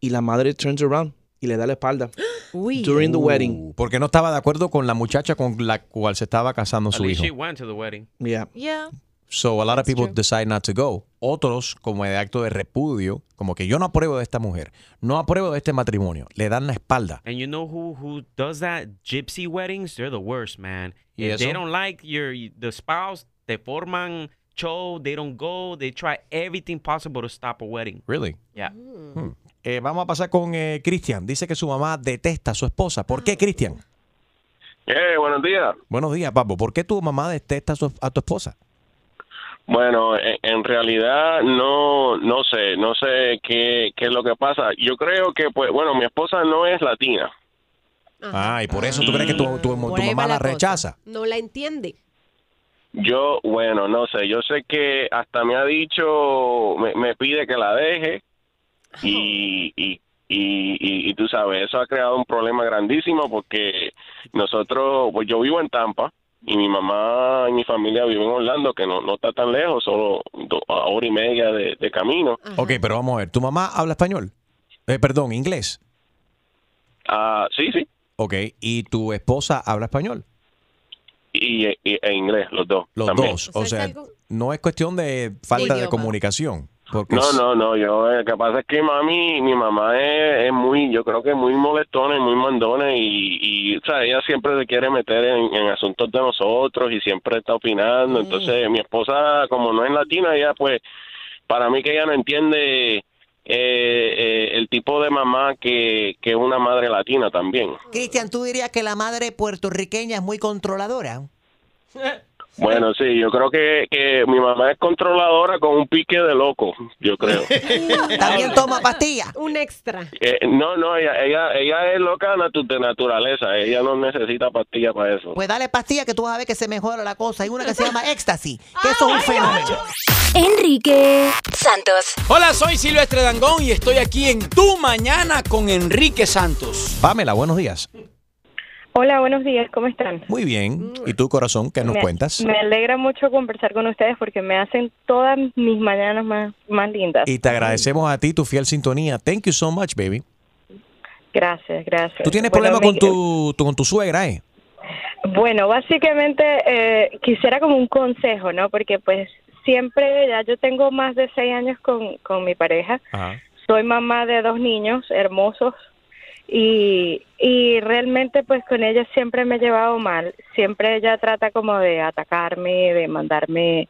Y la madre turns around y le da la espalda. During the wedding. Uh, Porque no estaba de acuerdo con la muchacha con la cual se estaba casando At su least hijo. she went to the wedding. Yeah. Yeah. So a lot of people decide not to go. Otros, como de acto de repudio, como que yo no apruebo de esta mujer, no apruebo de este matrimonio, le dan la espalda. And you know who who does that? Gypsy weddings. They're the worst, man. ¿Y If they eso? don't like your the spouse, te forman show. They don't go. They try everything possible to stop a wedding. Really? Yeah. Hmm. Eh, vamos a pasar con eh, Cristian. Dice que su mamá detesta a su esposa. ¿Por qué, Cristian? Eh, buenos días. Buenos días, papo. ¿Por qué tu mamá detesta a, su- a tu esposa? Bueno, en, en realidad no, no sé, no sé qué, qué es lo que pasa. Yo creo que, pues, bueno, mi esposa no es latina. Ah, y por eso tú crees que tu, mamá la rechaza. No la entiende. Yo, bueno, no sé, yo sé que hasta me ha dicho, me, me pide que la deje y, y, y, y, y tú sabes, eso ha creado un problema grandísimo porque nosotros, pues yo vivo en Tampa y mi mamá y mi familia viven en Orlando, que no, no está tan lejos, solo do- a hora y media de, de camino. Ok, pero vamos a ver. ¿Tu mamá habla español? Eh, perdón, inglés. Ah, sí, sí. Ok, ¿y tu esposa habla español? y, y- e inglés, los dos. Los también. dos. O sea, no es cuestión de falta de comunicación. Porque No, es- no, no, yo, eh, lo que pasa es que mami, mi mamá es, es muy, yo creo que es muy molestona y muy mandona y, y o sea, ella siempre se quiere meter en, en asuntos de nosotros y siempre está opinando. Entonces, mi esposa, como no es latina, ella pues, para mí que ella no entiende eh, eh, el tipo de mamá que, que una madre latina también. Cristian, ¿tú dirías que la madre puertorriqueña es muy controladora? Bueno, sí, yo creo que, que mi mamá es controladora con un pique de loco, yo creo. ¿También toma pastillas? Un extra. Eh, no, no, ella, ella, ella es loca de naturaleza, ella no necesita pastillas para eso. Pues dale pastillas que tú vas a ver que se mejora la cosa. Hay una que se llama éxtasis, que eso es un fenómeno. Enrique Santos. Hola, soy Silvestre Dangón y estoy aquí en Tu Mañana con Enrique Santos. Pamela, buenos días. Hola, buenos días, ¿cómo están? Muy bien. ¿Y tu corazón qué nos me, cuentas? Me alegra mucho conversar con ustedes porque me hacen todas mis mañanas más, más lindas. Y te agradecemos a ti tu fiel sintonía. Thank you so much, baby. Gracias, gracias. ¿Tú tienes Bueno, problema con tu, tu- con tu suegra, eh? Bueno, básicamente eh, quisiera como un consejo, ¿no? Porque pues siempre, ya yo tengo más de seis años con, con mi pareja. Soy mamá de dos niños hermosos y, y realmente pues con ella siempre me he llevado mal. Siempre ella trata como de atacarme, de mandarme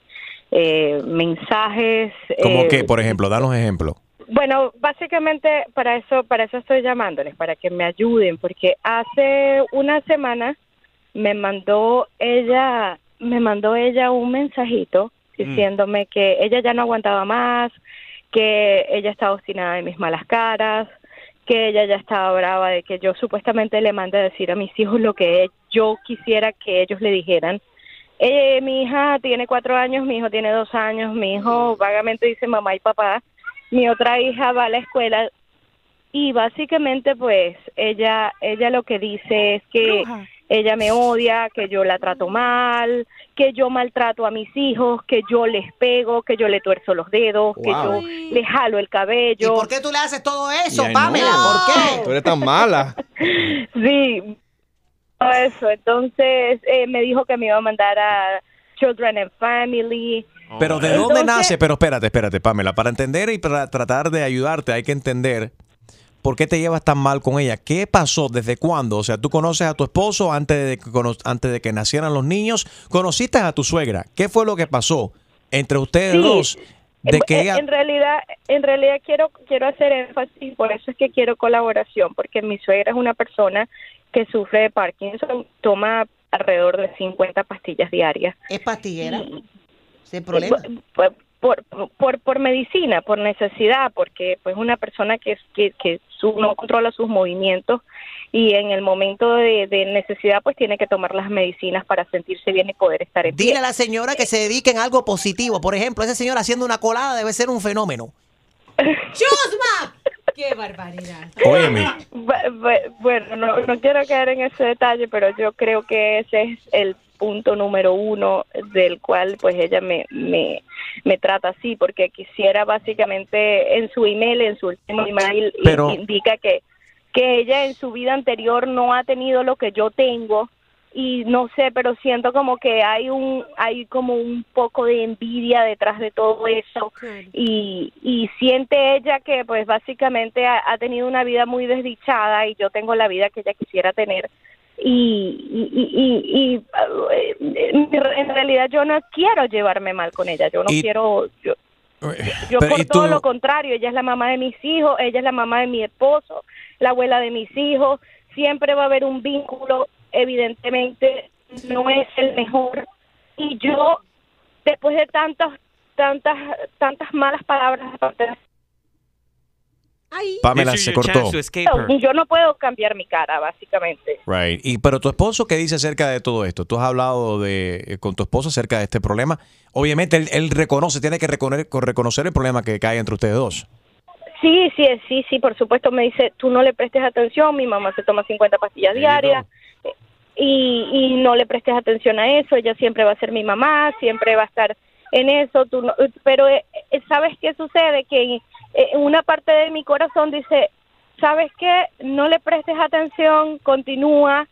eh, mensajes. ¿Cómo eh, que, por ejemplo? Danos ejemplo. bueno, básicamente para eso, para eso estoy llamándoles, para que me ayuden, porque hace una semana me mandó ella, me mandó ella un mensajito diciéndome que ella ya no aguantaba más, que ella estaba obstinada de mis malas caras, que ella ya estaba brava de que yo supuestamente le mande a decir a mis hijos lo que yo quisiera que ellos le dijeran. Eh, mi hija tiene cuatro años, mi hijo tiene dos años, mi hijo vagamente dice mamá y papá, mi otra hija va a la escuela y básicamente pues ella ella lo que dice es que ella me odia, que yo la trato mal, que yo maltrato a mis hijos, que yo les pego, que yo le tuerzo los dedos, que yo le jalo el cabello. ¿Por qué tú le haces todo eso, Ay, Pamela? no. ¿Por qué? Tú eres tan mala. Sí, todo eso. Entonces eh, me dijo que me iba a mandar a Children and Family. Pero ¿de dónde Entonces- nace? Pero espérate, espérate, Pamela. Para entender y para tratar de ayudarte hay que entender por qué te llevas tan mal con ella. ¿Qué pasó? ¿Desde cuándo? O sea, tú conoces a tu esposo antes de que, antes de que nacieran los niños. ¿Conociste a tu suegra? ¿Qué fue lo que pasó entre ustedes Sí. dos? De Eh, que eh, ella... En realidad, en realidad quiero quiero hacer énfasis, por eso es que quiero colaboración, porque mi suegra es una persona que sufre de Parkinson, toma alrededor de 50 pastillas diarias. ¿Es pastillera? Sin problema. Por, por, por, medicina, por necesidad, porque pues una persona que, que, que su- no controla sus movimientos y en el momento de, de necesidad pues tiene que tomar las medicinas para sentirse bien y poder estar en pie. Dile a la señora que se dedique en algo positivo. Por ejemplo, ese señor haciendo una colada debe ser un fenómeno. ¡Chusma! ¡Qué barbaridad! Óyeme. Bu- bu- Bueno, no, no quiero caer en ese detalle, pero yo creo que ese es el punto número uno del cual pues ella me, me, me trata así, porque quisiera básicamente en su email, en su último email, Pero- indica que, que ella en su vida anterior no ha tenido lo que yo tengo y no sé, pero siento como que hay un hay como un poco de envidia detrás de todo eso y, y siente ella que pues básicamente ha, ha tenido una vida muy desdichada y yo tengo la vida que ella quisiera tener y, y, y, y- y, eh, en realidad yo no quiero llevarme mal con ella, yo no quiero, yo, yo Pero, por ¿y todo tú- lo contrario, ella es la mamá de mis hijos, ella es la mamá de mi esposo, la abuela de mis hijos, siempre va a haber un vínculo, evidentemente no es el mejor y yo después de tantas tantas tantas malas palabras de parte de- Pamela se cortó. yo no puedo cambiar mi cara básicamente Right. Y pero tu esposo qué dice acerca de todo esto? Tú has hablado de eh, con tu esposo acerca de este problema. Obviamente él, él reconoce, tiene que reconocer, reconocer el problema que cae entre ustedes dos. Sí, sí, sí, sí, por supuesto me dice, tú no le prestes atención, mi mamá se toma 50 pastillas diarias y, y no le prestes atención a eso, ella siempre va a ser mi mamá, siempre va a estar en eso, tú no- pero eh, eh, ¿sabes qué sucede? Que eh, una parte de mi corazón dice, ¿sabes qué? No le prestes atención, continúa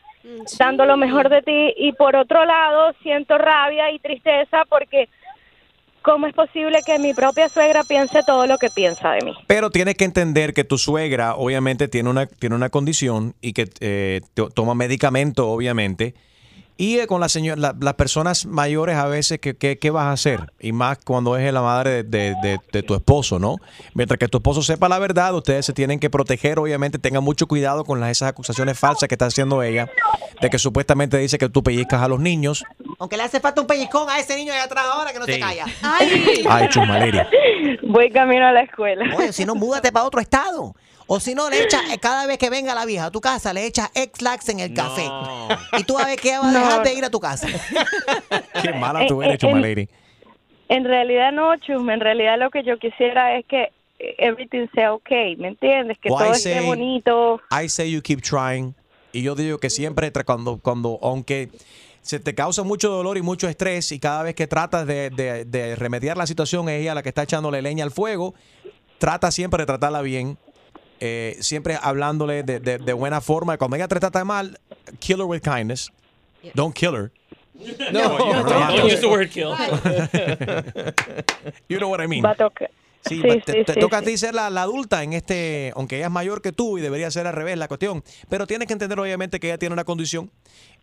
dando lo mejor de ti y por otro lado siento rabia y tristeza porque ¿cómo es posible que mi propia suegra piense todo lo que piensa de mí? Pero tienes que entender que tu suegra obviamente tiene una, tiene una condición y que eh, to- toma medicamento obviamente Y eh, con la señora, la- las personas mayores a veces, ¿qué, qué, qué vas a hacer? Y más cuando es la madre de, de- de- de tu esposo, ¿no? Mientras que tu esposo sepa la verdad, ustedes se tienen que proteger, obviamente, tengan mucho cuidado con las, esas acusaciones falsas que está haciendo ella, de que supuestamente dice que tú pellizcas a los niños. Aunque le hace falta un pellizcón a ese niño de atrás ahora que no se Sí. calla. Ay, Chusmaleri. Voy camino a la escuela. Oye, si no, múdate para otro estado. O si no, le echas, eh, cada vez que venga la vieja a tu casa, le echas X-Lax en el café. Y tú a ver que ella va a No. dejar de ir a tu casa. Qué mala tú Eh, eres, eh, Chusmaleri. En realidad no, Chusma. En realidad lo que yo quisiera es que everything sea okay, ¿me entiendes? Que Well, todo I esté say- bonito. I say you keep trying. Y yo digo que siempre cuando, cuando aunque se te causa mucho dolor y mucho estrés y cada vez que tratas de, de- de remediar la situación es ella la que está echándole leña al fuego, trata siempre de tratarla bien. Eh, siempre hablándole de, de- de buena forma. Cuando ella te trata mal, kill her with kindness. Don't kill her. No, No, you- no, don't- no. don't use the word kill. you know what I mean. Va a tocar. Sí, Sí, but te, sí, te sí, toca a ti ser la, la adulta en este, aunque ella es mayor que tú y debería ser al revés la cuestión, pero tienes que entender obviamente que ella tiene una condición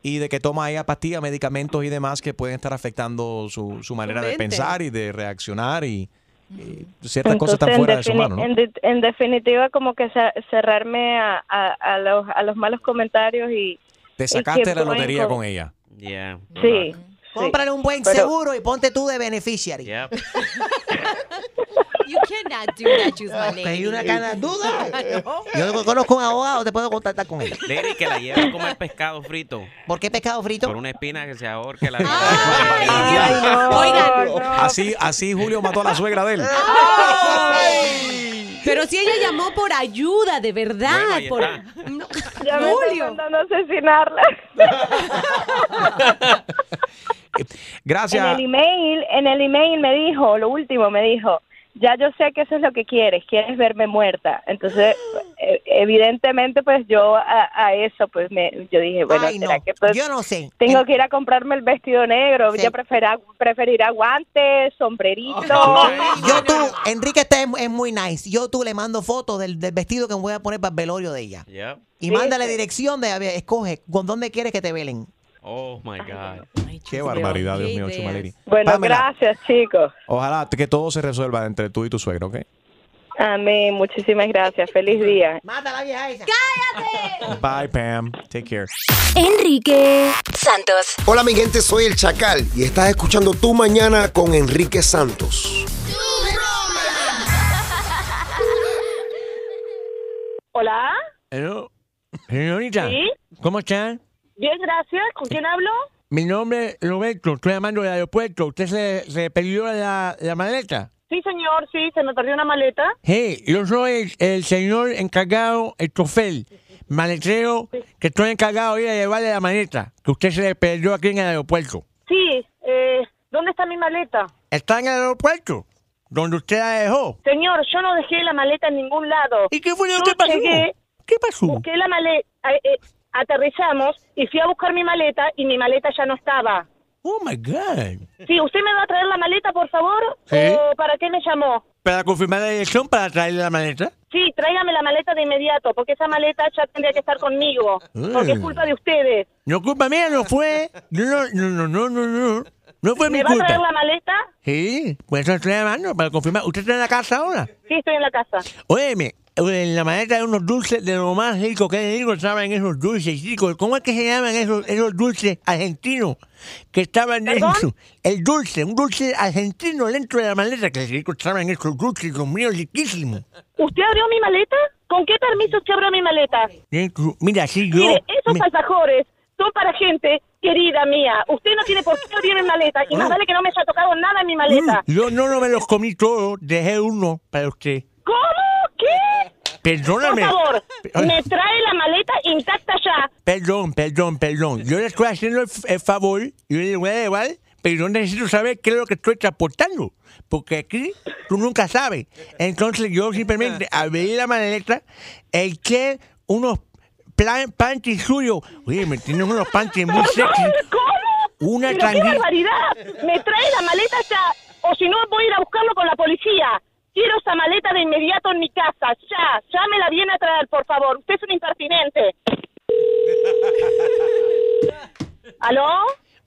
y de que toma ella pastillas, medicamentos y demás que pueden estar afectando su, su manera de pensar y de reaccionar y, y ciertas cosas están fuera de su mano, ¿no? en de- en definitiva, como que ce- cerrarme a, a, a los, a los malos comentarios y... Te y sacaste que la lotería co- con ella. Yeah. Sí. Cómprale un buen Pero- seguro y ponte tú de beneficiary. Yep. You cannot do that, Chusma Que hay lady. una cana duda. No. Yo conozco un abogado, te puedo contactar con él. Lady, que la lleve a comer pescado frito. ¿Por qué pescado frito? Por una espina que se ahorque la Oigan, Así, así Julio mató a la suegra de él. Pero si ella llamó por ayuda, de verdad. Bueno, por... No. Ya me estoy Julio. mandando a asesinarla. Gracias. En el email, en el email me dijo, lo último me dijo, ya yo sé que eso es lo que quieres, quieres verme muerta. Entonces, eh, evidentemente, pues yo a, a eso, pues me, yo dije, bueno, Ay, ¿será no. que pues, Yo no sé. tengo que ir a comprarme el vestido negro? Sí. Yo preferirá, preferirá guantes, sombrerito. Yo tú, Enrique está es, es muy nice. Yo tú le mando fotos del, del vestido que me voy a poner para el velorio de ella. Y mándale dirección de, a ver, escoge con dónde quieres que te velen. Oh my God. Qué barbaridad, Dios mío, Chumaleri. Bueno, Pamela, gracias, chicos. Ojalá que todo se resuelva entre tú y tu suegro, ¿ok? Amén, muchísimas gracias. Feliz día. Mata a la vieja esa. Bye, Pam. Take care. Enrique Santos. Hola mi gente, soy el Chacal y estás escuchando Tu Mañana con Enrique Santos. Hola. Hello. Señorita, ¿Sí? ¿cómo están? Bien, gracias. ¿Con quién hablo? Mi nombre es Roberto, estoy llamando del aeropuerto. ¿Usted se, se perdió la, la maleta? Sí, señor, sí, se me perdió una maleta. Hey, yo soy el, el señor encargado, el chofer, maletero, que estoy encargado de ir a llevarle la maleta, que usted se le perdió aquí en el aeropuerto. Sí, eh, ¿dónde está mi maleta? ¿Está en el aeropuerto? ¿Donde usted la dejó? Señor, yo no dejé la maleta en ningún lado. ¿Y qué fue lo Yo que pasó? llegué, ¿Qué pasó? busqué la maleta, aterrizamos y fui a buscar mi maleta y mi maleta ya no estaba. Oh my God. Sí, ¿usted me va a traer la maleta, por favor? Sí. ¿O para qué me llamó? ¿Para confirmar la dirección para traerle la maleta? Sí, tráigame la maleta de inmediato, porque esa maleta ya tendría que estar conmigo. Porque es culpa de ustedes. No culpa mía, no fue. No, no, no, no, no, no. No fue mi ¿Me va a traer la maleta? Sí, pues eso estoy llamando para confirmar. ¿Usted está en la casa ahora? Sí, estoy en la casa. Óyeme, en la maleta hay unos dulces de lo más rico que. Rico saben esos dulces, chicos. ¿Cómo es que se llaman esos, esos dulces argentinos que estaban dentro? El dulce, un dulce argentino dentro de la maleta. Que ricos saben esos dulces, los míos, riquísimos. ¿Usted abrió mi maleta? ¿Con qué permiso usted abrió mi maleta? Mira, sí, yo... Mire, esos me- alfajores son para gente querida mía. Usted no tiene por qué abrir mi maleta y más vale que no me haya tocado nada en mi maleta. Yo no, no me los comí todos. Dejé uno para usted. ¿Cómo? ¿Qué? Perdóname. Por favor, me trae la maleta intacta ya. Perdón, perdón, perdón. Yo le estoy haciendo el, el favor yo le voy a llevar, pero yo necesito saber qué es lo que estoy transportando. Porque aquí tú nunca sabes. Entonces yo simplemente abrí la maleta, eché unos plan, panties suyos. Oye, me tienen unos panties muy sexy. ¿Cómo? Una Pero qué tanguita. barbaridad. Me trae la maleta ya. O si no, voy a ir a buscarlo con la policía. Quiero esa maleta de inmediato en mi casa. Ya, ya me la viene a traer, por favor. Usted es un impertinente. ¿Aló?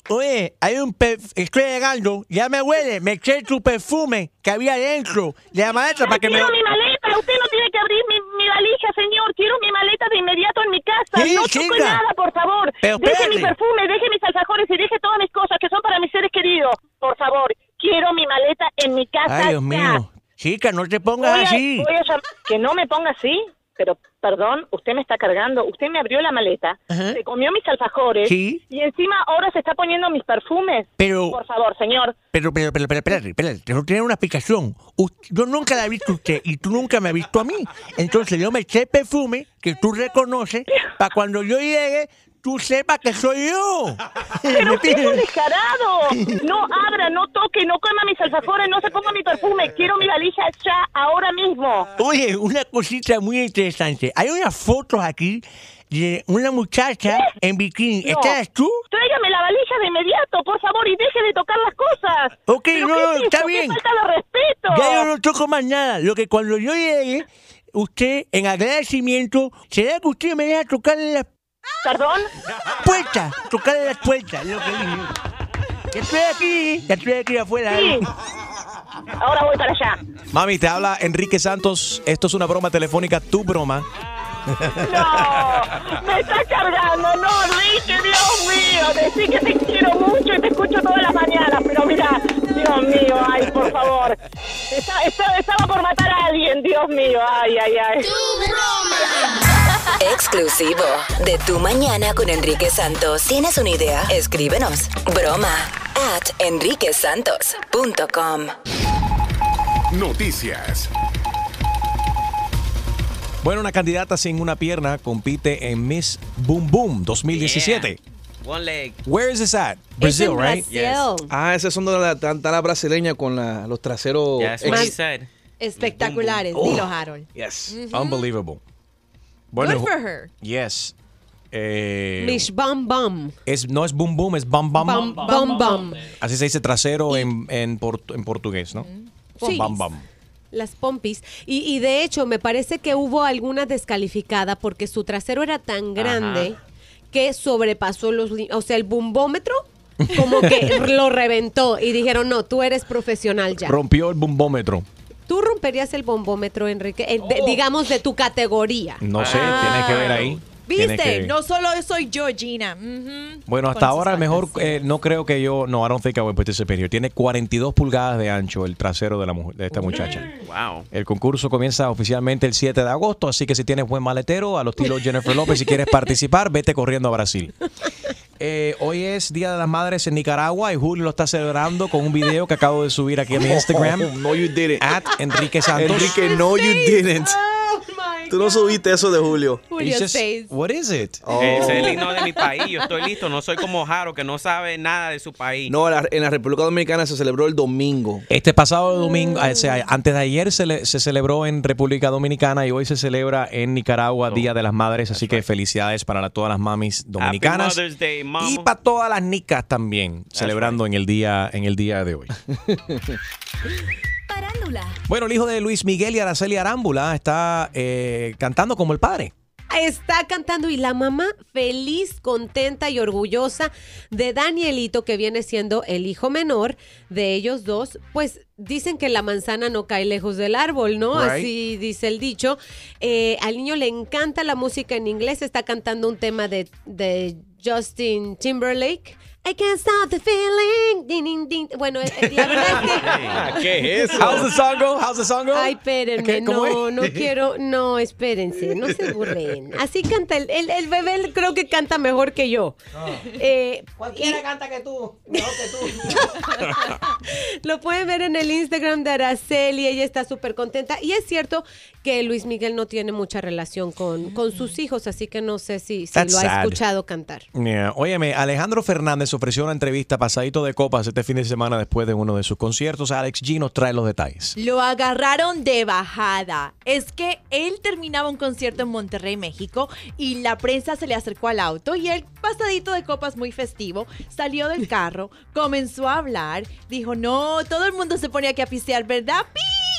Oye, hay un estoy llegando, ya me huele, me eché tu perfume que había dentro de la maleta para que me... Mi maleta, usted no tiene que abrir mi, mi valija, señor. Quiero mi maleta de inmediato en mi casa. Sí, no toque nada, por favor. Pero deje mi perfume, deje mis alfajores y deje todas mis cosas que son para mis seres queridos. Por favor, quiero mi maleta en mi casa. Ay, Dios ya. mío. Chica, no te pongas así. voy a llam- que no me ponga así, pero perdón, usted me está cargando. Usted me abrió la maleta, Ajá. se comió mis alfajores Sí. y encima ahora se está poniendo mis perfumes. Pero- Por favor, señor. Pero, pero, pero, pero, espérate, espérate, tengo que tener una explicación. Yo nunca la he visto a usted y tú nunca me has visto a mí. Entonces yo me eché perfume que tú reconoces para cuando yo llegue, tú sepas que soy yo. Pero ¿Me usted es un descarado. No abra, no toque, no coma mis alfajores, no se ponga mi perfume. Quiero mi valija ya, ahora mismo. Oye, una cosita muy interesante. Hay unas fotos aquí de una muchacha en bikini. No. ¿Esta eres tú? Tráigame la valija de inmediato, por favor, y deje de tocar las cosas. Ok, ¿Pero no, qué no, es está? ¡Qué bien. falta de respeto! Ya yo no toco más nada. Lo que cuando yo llegue, usted, en agradecimiento, será que usted me deja tocarle las ¿Perdón? puertas. Tocarle las puertas, lo que. Ya estoy aquí, ya estoy aquí afuera. Sí. ¿eh? Ahora voy para allá. Mami, te habla Enrique Santos. Esto es una broma telefónica, tu broma. No, me está cargando, no, Enrique, Dios mío. Decí que te quiero mucho y te escucho todas las mañanas, pero mira, Dios mío, ay, por favor. Está- está- estaba por matar a alguien, Dios mío, ay, ay, ay. Exclusivo de Tu Mañana con Enrique Santos. ¿Tienes una idea? Escríbenos. Broma at enriquesantos.com. Noticias. Bueno, una candidata sin una pierna compite en Miss Boom Boom 2017. One leg. Where is this at? Brazil, right? Ah, esas son de la, la brasileña con la- los traseros. Yeah, said. Espectaculares, Oh. dilo, Harold. Yes. Unbelievable. Good for her. Yes. Eh, Mish Bum Bum. es, no es boom boom, es bam bam. Bum Bum Bum. Así se dice trasero en, en, portu- en portugués, ¿no? Sí. Bam bam. Las pompis. Y, y de hecho, me parece que hubo alguna descalificada porque su trasero era tan grande que sobrepasó los... O sea, el bombómetro como que lo reventó y dijeron, no, tú eres profesional ya. Rompió el bombómetro. ¿Tú romperías el bombómetro, Enrique? Eh, de- digamos, de tu categoría. No sé, tiene que ver ahí. ¿Viste? que- No solo soy yo, Gina. Bueno, hasta ahora el mejor, eh, no creo que yo, no, I don't think I would participate here. Tiene 42 pulgadas de ancho el trasero de, la, mujer- de esta muchacha. Wow. El concurso comienza oficialmente el 7 de agosto, así que si tienes buen maletero, a los estilo Jennifer López, si quieres participar, vete corriendo a Brasil. Eh, hoy es Día de las Madres en Nicaragua y Julio lo está celebrando con un video que acabo de subir aquí a mi Instagram. No, you didn't. At Enrique Santos. Enrique, no, you didn't. Tú no subiste eso de Julio. It's just- what is it? Ese es el himno de mi país. Yo estoy listo. No soy como Jaro, que no sabe nada de su país. No, la- en la República Dominicana se celebró el domingo. Este pasado domingo, o sea, antes de ayer se, le- se celebró en República Dominicana y hoy se celebra en Nicaragua Día de las Madres, así que felicidades para la- todas las mamis dominicanas Mother's Day, mama. y para todas las nicas también, celebrando en el día en el día de hoy. Parándula. Bueno, el hijo de Luis Miguel y Araceli Arámbula está eh, cantando como el padre. Está cantando y la mamá feliz, contenta y orgullosa de Danielito, que viene siendo el hijo menor de ellos dos. Pues dicen que la manzana no cae lejos del árbol, ¿no? Right. Así dice el dicho. Eh, al niño le encanta la música en inglés, está cantando un tema de, de Justin Timberlake. I can't stop the feeling. Din, din, din. Bueno, eh, la verdad es que... ¿Qué es eso? How's the song go? How's the song go? Ay, espérenme, ¿Qué? ¿Cómo no, no quiero, no, espérense, no se burlen. Así canta, el, el, el bebé creo que canta mejor que yo. Eh, Cualquiera canta que tú, mejor que tú. lo pueden ver en el Instagram de Araceli, ella está súper contenta. Y es cierto que Luis Miguel no tiene mucha relación con, con sus hijos, así que no sé si, si lo ha sad. escuchado cantar. Yeah. Óyeme, Alejandro Fernández ofreció una entrevista pasadito de copas este fin de semana después de uno de sus conciertos. Alex G nos trae los detalles. Lo agarraron de bajada. Es que él terminaba un concierto en Monterrey, México, y la prensa se le acercó al auto y él, pasadito de copas muy festivo, salió del carro, comenzó a hablar, dijo, no, todo el mundo se ponía aquí a pistear, ¿verdad? ¡Pi!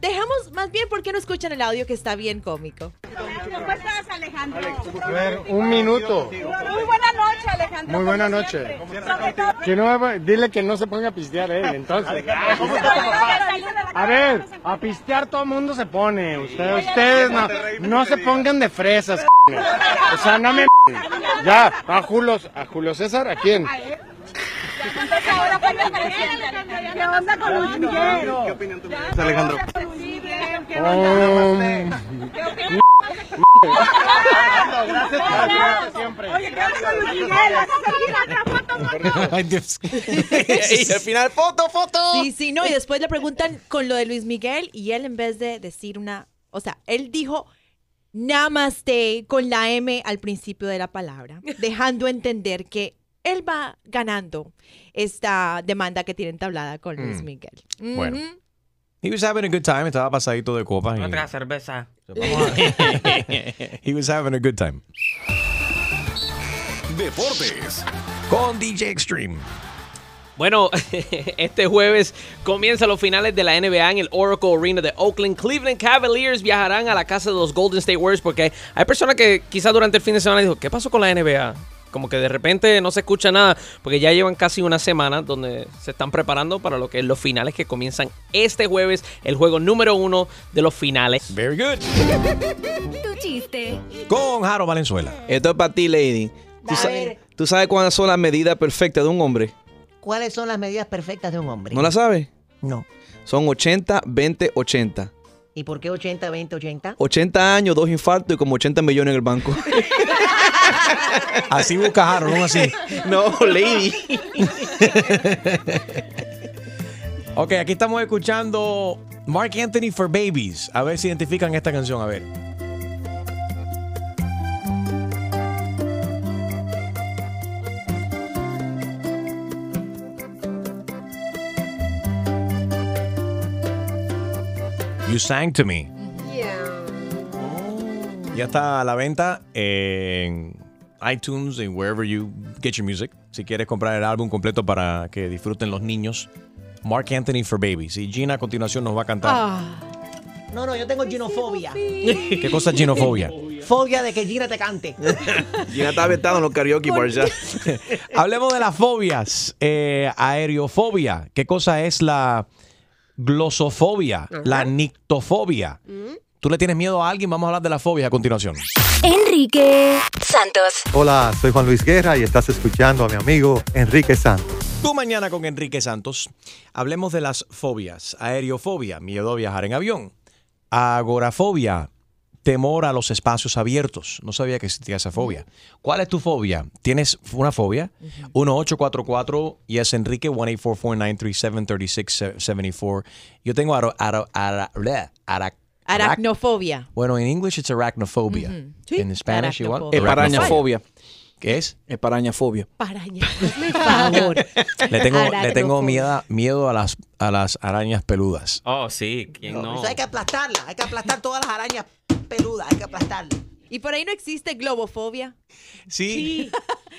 Dejamos más bien porque no escuchan el audio que está bien cómico. ¿Cómo estás, Alejandro? A ver, un minuto. Muy buenas noches, Muy buena noche. Que no, dile que no se ponga a pistear él, entonces. A ver, a pistear todo el mundo se pone. Ustedes, ustedes no, no se pongan de fresas. O sea, no me. Ya, a Julio, a Julio César, ¿a quién? ¿Qué onda con Luis Miguel? ¿Qué opinión tú tienes, Alejandro? Oye, ¿qué onda con Luis Miguel? ¿Vas a seguir otra foto? Ay, Dios. y al final, foto, foto. Sí, sí, no, y después le preguntan con lo de Luis Miguel y él en vez de decir una, o sea, él dijo namaste con la M al principio de la palabra, dejando entender que él va ganando esta demanda que tiene entablada con Luis Mm. Miguel. Bueno. He was having a good time. Estaba pasadito de copas. y- Otra cerveza. He was having a good time. Deportes. Con DJ Extreme. Bueno, este jueves comienzan los finales de la NBA en el Oracle Arena de Oakland. Cleveland Cavaliers viajarán a la casa de los Golden State Warriors porque hay personas que quizás durante el fin de semana dijo, ¿qué pasó con la NBA? Como que de repente no se escucha nada porque ya llevan casi una semana donde se están preparando para lo que es los finales que comienzan este jueves, el juego número uno de los finales. Very good. Tu chiste. Con Jaro Valenzuela. Esto es para ti, lady. ¿Tú, sa-. ¿Tú sabes cuáles son las medidas perfectas de un hombre? ¿Cuáles son las medidas perfectas de un hombre? ¿No las sabes? No. Son 80, 20, 80. ¿Y por qué 80, 20, 80? 80 años, dos infartos y como 80 millones en el banco. Así busca Jaro, no así. no, lady. Ok, aquí estamos escuchando Mark Anthony for Babies. A ver si identifican esta canción. A ver. You sang to me. Ya está a la venta en iTunes y wherever you get your music. Si quieres comprar el álbum completo para que disfruten los niños. Mark Anthony for Babies. Y Gina a continuación nos va a cantar. Ah. No, no, yo tengo ginofobia. ¿Qué cosa es ginofobia? Fobia de que Gina te cante. Gina está aventando en los karaoke bars ya. Hablemos de las fobias. Eh, aerofobia. ¿Qué cosa es la glosofobia? La nictofobia. ¿Tú le tienes miedo a alguien? Vamos a hablar de las fobias a continuación. Enrique Santos. Hola, soy Juan Luis Guerra y estás escuchando a mi amigo Enrique Santos. Tú mañana con Enrique Santos. Hablemos de las fobias. Aerofobia, miedo a viajar en avión. Agorafobia, temor a los espacios abiertos. No sabía que existía esa fobia. ¿Cuál es tu fobia? ¿Tienes una fobia? 1844 y es Enrique 1-844-937-3674. Yo tengo aro, aro, ara- bleh, ara- Aracnofobia. Bueno, en English it's arachnophobia. Ujú. Sí, En Spanish igual. aracnofobia. Esparañafobia. ¿Qué es? Esparañafobia. Paraña. El favor. Le tengo, le tengo Aracnofobia. miedo, miedo a, las, a las arañas peludas. Oh, sí, ¿quién no? Eso hay que aplastarla. Hay que aplastar todas las arañas peludas. Hay que aplastarlas. ¿Y por ahí no existe globofobia? Sí.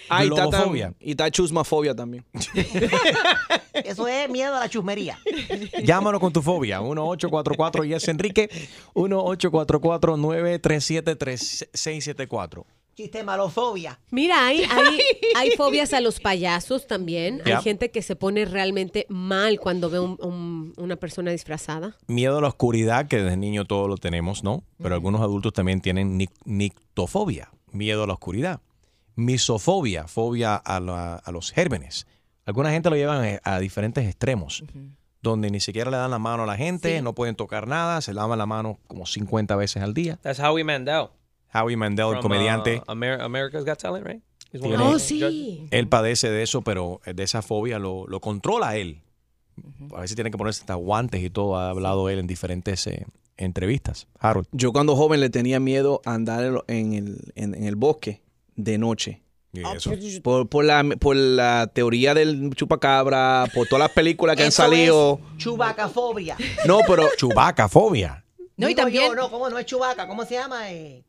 Ah, y está, tam- y está chusmafobia también. Eso es miedo a la chusmería. Llámanos con tu fobia. 1844 y es Enrique. 1844-937-3674. Chistemalofobia. Mira, hay, hay, hay fobias a los payasos también. Hay gente que se pone realmente mal cuando ve un- un- una persona disfrazada. Miedo a la oscuridad, que desde niño todos lo tenemos, ¿no? Pero algunos adultos también tienen nic- nictofobia, miedo a la oscuridad. Misofobia, fobia a, la- a los gérmenes. Alguna gente lo llevan a, a diferentes extremos, donde ni siquiera le dan la mano a la gente, no pueden tocar nada, se lavan la mano como 50 veces al día. That's Howie Mandel. Howie Mandel, el From, comediante. uh, Amer- America's Got Talent, right? Tiene- Oh, judges. Él padece de eso, pero de esa fobia lo, lo controla él. A veces tiene que ponerse hasta guantes y todo. Ha hablado él en diferentes eh, entrevistas. Harold. Yo cuando joven le tenía miedo a andar en, el, en- en el bosque de noche. Y eso. Por, por la, por la teoría del chupacabra, por todas las películas que han salido. chubacafobia. No, pero Chubacafobia. No, y también- yo, no, ¿cómo no es chubaca? ¿Cómo se llama? Eh,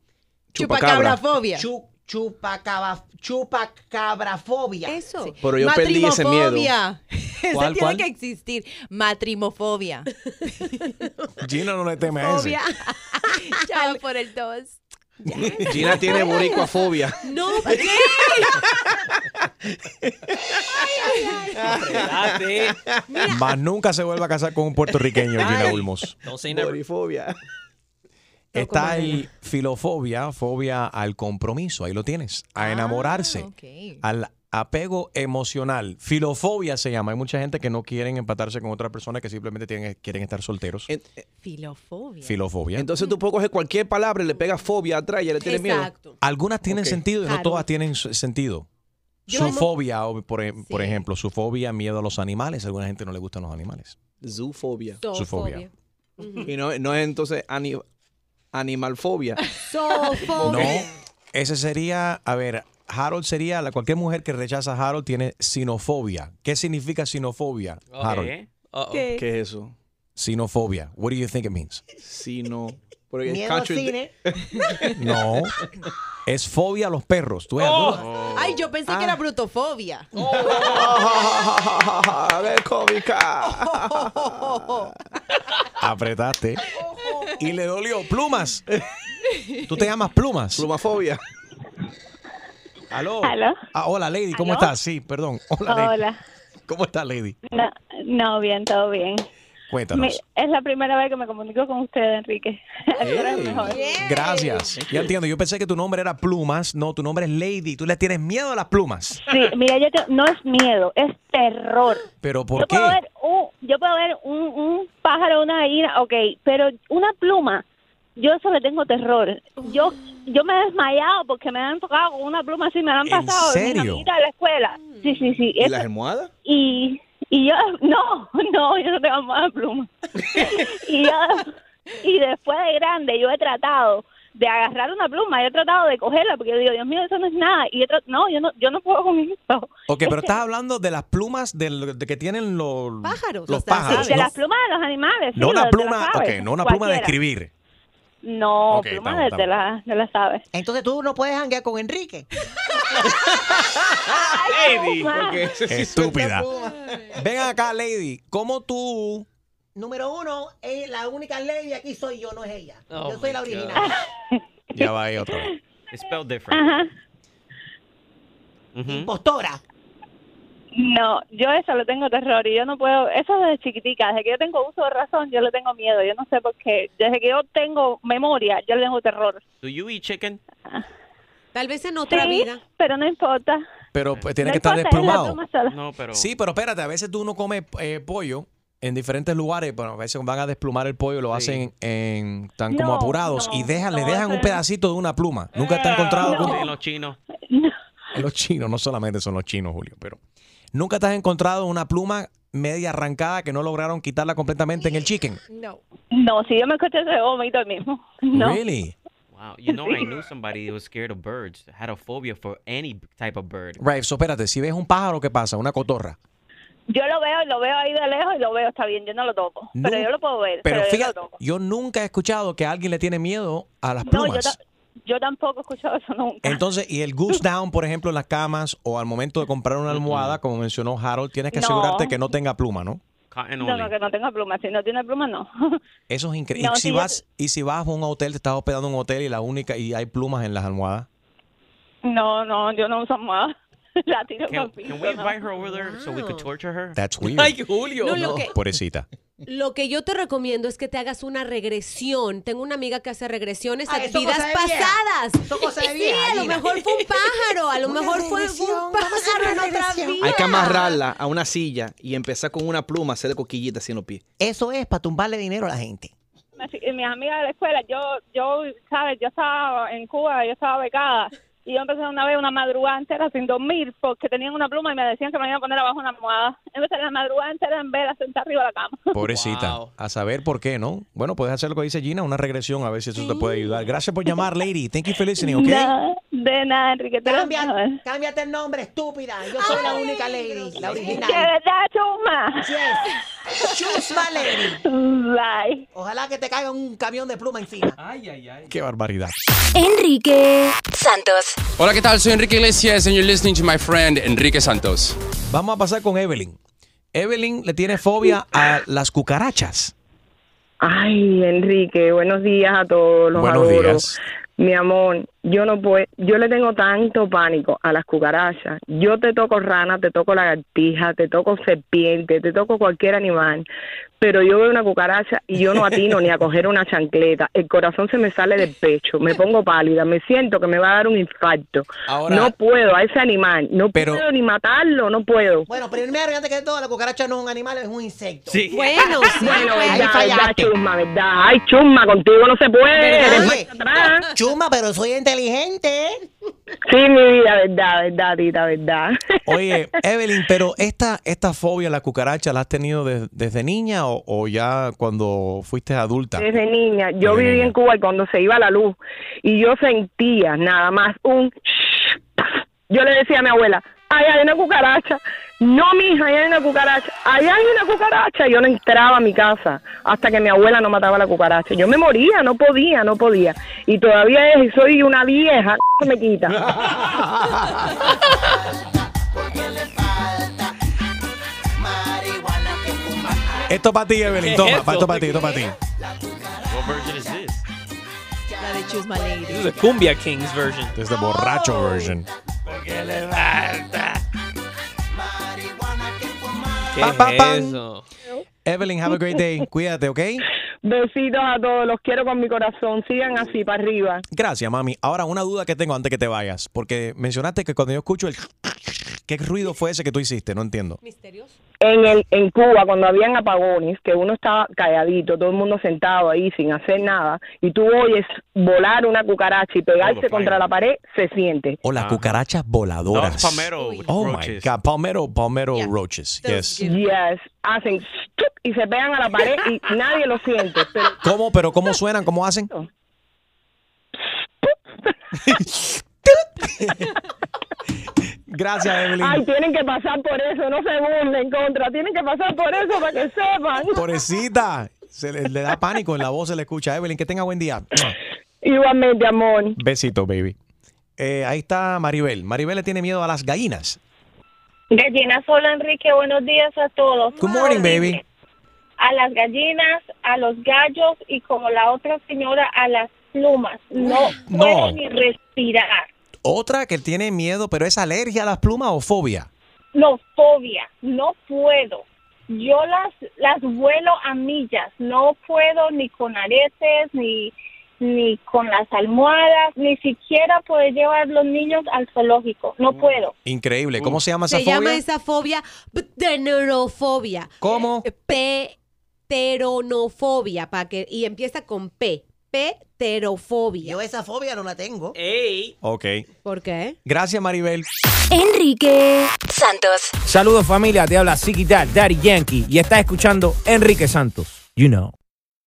Chupacabrafobia. Chup chupacaba, chupacabrafobia. Eso. Sí. Pero yo perdí ese miedo. Esa tiene que existir. Matrimofobia. Gina no le teme a eso. Chao por el dos. Gina tiene boricuafobia. No, ¿qué? Más nunca se vuelva a casar con un puertorriqueño, Gina Ulmos. Borifobia. Está el filofobia, fobia al compromiso, ahí lo tienes, a enamorarse, al apego emocional. Filofobia se llama. Hay mucha gente que no quieren empatarse con otra persona que simplemente tienen, quieren estar solteros. Filofobia. Filofobia. Entonces tú puedes coger cualquier palabra y le pegas fobia atrás y ya le tienes miedo. Algunas tienen sentido y no todas tienen sentido. Yo su fobia, o por, e- por ejemplo, su fobia, miedo a los animales. A alguna gente no le gustan los animales. Zoofobia. Su fobia. Y no, no es entonces ani- animalfobia. No, ese sería, a ver, Harold sería, la, cualquier mujer que rechaza a Harold tiene sinofobia. ¿Qué significa sinofobia, Harold? ¿Qué? ¿Qué es eso? Sinofobia. What do you think it means? Sino. Porque Miedo al cine. No. Es fobia a los perros. ¿Tú ves alguna? Ay, yo pensé que era brutofobia. A ver, cómica. Apretaste. Y le dolió. Plumas. Tú te llamas Plumas. Plumafobia. Aló. Aló. Ah, hola, Lady. ¿Cómo ¿Aló? estás? Sí, perdón. Hola, Lady. Hola. ¿Cómo estás, Lady? No, no, bien, todo bien. Cuéntanos. Es la primera vez que me comunico con usted, Enrique. Gracias. Ya entiendo. Yo pensé que tu nombre era Plumas. No, tu nombre es Lady. Tú le tienes miedo a las plumas. Sí, mira, yo te- no es miedo, es terror. ¿Pero por yo qué? Puedo ver un, yo puedo ver un, un pájaro, una gallina, ok, pero una pluma, yo eso le tengo terror. Yo yo me he desmayado porque me han tocado con una pluma así, me la han ¿En pasado serio? amiguitas de la escuela. Sí, sí, sí. ¿Y eso- las almohadas? y, y yo, no, no, yo no tengo más pluma. y yo, y después de grande, yo he tratado de agarrar una pluma, yo he tratado de cogerla porque yo digo, Dios mío, eso no es nada. Y tra- no, yo no, yo no puedo con eso. Ok, pero estás hablando de las plumas del- de que tienen los Pájaros. Los pájaros. de ¿no? las plumas de los animales. sí, No una de- de las pluma, aves, ok, no una pluma de escribir. No, Ok, pluma estamos, de, de, la, de las aves. Entonces tú no puedes janguear con Enrique. Lady. Porque sí Estúpida. Ven acá, Lady. ¿Cómo tú? Número uno, es la única lady aquí soy yo, no es ella. Oh yo soy la original. Ya va ahí otra vez. It's spelled different. Ajá. Ujú. Impostora. No, yo eso le tengo terror y yo no puedo, eso desde chiquitica, desde que yo tengo uso de razón, yo le tengo miedo, yo no sé por qué, desde que yo tengo memoria, yo le tengo terror. Do you eat chicken? Tal vez en otra Sí, vida. pero no importa. Pero pues, tiene No que estar es desplumado. No, pero. Sí, pero espérate, a veces tú no comes eh, pollo en diferentes lugares, bueno, a veces van a desplumar el pollo, lo hacen en tan como No, apurados y no, dejan, le dejan un pedacito de una pluma. Nunca te has encontrado con Sí, los chinos. los chinos, no solamente son los chinos, Julio, pero nunca te has encontrado una pluma media arrancada que no lograron quitarla completamente en el chicken. No. No, si yo me escucho ese vómito el mismo. No. Really? Wow. You know, I knew somebody that was scared of birds, had a phobia for any type of bird. Right, so espérate, si ves un pájaro, ¿qué pasa? Una cotorra. Yo lo veo, lo veo ahí de lejos y lo veo, está bien, yo no lo toco. No, pero yo lo puedo ver, Pero fíjate, yo nunca he escuchado que alguien le tiene miedo a las No, yo, plumas. Yo tampoco he escuchado eso nunca. Entonces, y el goose down, por ejemplo, en las camas o al momento de comprar una almohada, como mencionó Harold, tienes que No. asegurarte que no tenga pluma, ¿no? No, no, que no tenga pluma. Si no tiene pluma, no. Eso es increíble. No, y si yo- vas y si vas a un hotel, te estás hospedando en un hotel y la única y hay plumas en las almohadas. No, no, yo no uso más. La tiro Can, piso, can we no. invite her over there so we could torture her? That's weird. Ay, Julio. No, lo que- Pobrecita. Lo que yo te recomiendo es que te hagas una regresión. Tengo una amiga que hace regresiones Ah, a eso vidas cosa de vieja. pasadas. Eso cosa de Sí, vieja, a lo mejor fue un pájaro, a lo Una mejor fue, fue regresión, un vamos a hacer pájaro en una otra regresión. vida. Hay que amarrarla a una silla y empezar con una pluma, hacerle coquillitas así en los pies. Eso es para tumbarle dinero a la gente. Así que mis amigas de la escuela, yo, yo, sabes, yo estaba en Cuba, yo estaba becada y yo empecé una vez una madrugada entera sin dormir porque tenían una pluma y me decían que me iban a poner abajo una almohada. Empecé la madrugada entera en vela sentada arriba de la cama. Pobrecita. A saber por qué, ¿no? Bueno, puedes hacer lo que dice Gina, una regresión, a ver si eso te puede ayudar. Gracias por llamar, lady. Thank you for listening, ¿ok? No, de nada, Enrique. te lo Cambia- mejor. cámbiate el nombre, estúpida. Yo soy la única lady, la original. De verdad, chuma. Yes. Chusma lady. Bye. Ojalá que te caiga un camión de pluma encima. Ay, ay, ay. Qué barbaridad. Enrique Santos. Hola, ¿qué tal? Soy Enrique Iglesias and you're listening to my friend Enrique Santos. Vamos a pasar con Evelyn. Evelyn le tiene fobia a las cucarachas. Ay, Enrique, buenos días a todos, los Buenos adoro. días. Mi amor, yo no puedo, yo le tengo tanto pánico a las cucarachas. Yo te toco rana, te toco lagartija, te toco serpiente, te toco cualquier animal, pero yo veo una cucaracha y yo no atino ni a coger una chancleta. El corazón se me sale del pecho, me pongo pálida, me siento que me va a dar un infarto. Ahora- no puedo a ese animal, no Pero- puedo ni matarlo, no puedo. Bueno, primero antes que todo, la cucaracha no es un animal, es un insecto. Sí. Bueno, sí, Bueno, Ahí verdad, verdad, fallaste. chusma, verdad. Ay, chusma, contigo no se puede. Eres atrás. Chuma, pero soy inteligente. Sí, mi vida, verdad, verdad, tita, verdad. Oye, Evelyn, pero esta, esta fobia a la cucaracha la has tenido de- desde niña o, o ya cuando fuiste adulta? Desde niña, yo Desde viví niña. en Cuba y cuando se iba la luz y yo sentía nada más un yo le decía a mi abuela, ay, hay una cucaracha. No, mija, ahí hay una cucaracha. Ahí hay una cucaracha. Yo no entraba a mi casa hasta que mi abuela no mataba la cucaracha. Yo me moría, no podía, no podía. Y todavía es, y soy una vieja, se me quita. Esto para ti, Evelyn. ¿Qué Toma, es esto para ti, esto para ti. What version is this? La de Chusma Lady. This is a Cumbia Kings version. This is the borracho version. ¿Qué Pa, pa, es pan. eso? Evelyn, have a great day. Cuídate, ¿ok? Besitos a todos, los quiero con mi corazón. Sigan así, para arriba. Gracias, mami. Ahora, una duda que tengo antes que te vayas. Porque mencionaste que cuando yo escucho el... ¿Qué ruido fue ese que tú hiciste? No entiendo. En el en Cuba cuando habían apagones que uno estaba calladito todo el mundo sentado ahí sin hacer nada y tú oyes volar una cucaracha y pegarse contra la pared se siente O las cucarachas voladoras. No, palmero Oh my. God, palmero, palmero roaches. Yes. yes hacen y se pegan a la pared y nadie lo siente pero ¿Cómo? ¿Pero cómo suenan? ¿Cómo hacen? Gracias, Evelyn. ay tienen que pasar por eso no se burlen contra tienen que pasar por eso para que sepan Pobrecita. Se le, le da pánico en la voz, se le escucha. Evelyn, que tenga buen día. igualmente amor Besito, baby. Eh, ahí está Maribel. Maribel le tiene miedo a las gallinas. Gallinas, hola Enrique, buenos días a todos. Good morning, baby. A las gallinas, a los gallos y como la otra señora, a las plumas. No No. puedo ni respirar. Otra que tiene miedo, pero es alergia a las plumas o fobia. No, fobia, no puedo. Yo las, las vuelo a millas, no puedo ni con aretes, ni, ni con las almohadas, ni siquiera poder llevar los niños al zoológico, no puedo. Increíble. ¿Cómo se llama esa Se fobia? llama esa fobia pteronofobia. ¿Cómo? Pteronofobia, para que y empieza con P. Pterofobia. Yo esa fobia no la tengo. Ey. Ok. ¿Por qué? Gracias, Maribel. Enrique Santos. Saludos familia, te habla Ziggy Dad, Daddy Yankee y estás escuchando Enrique Santos. You know.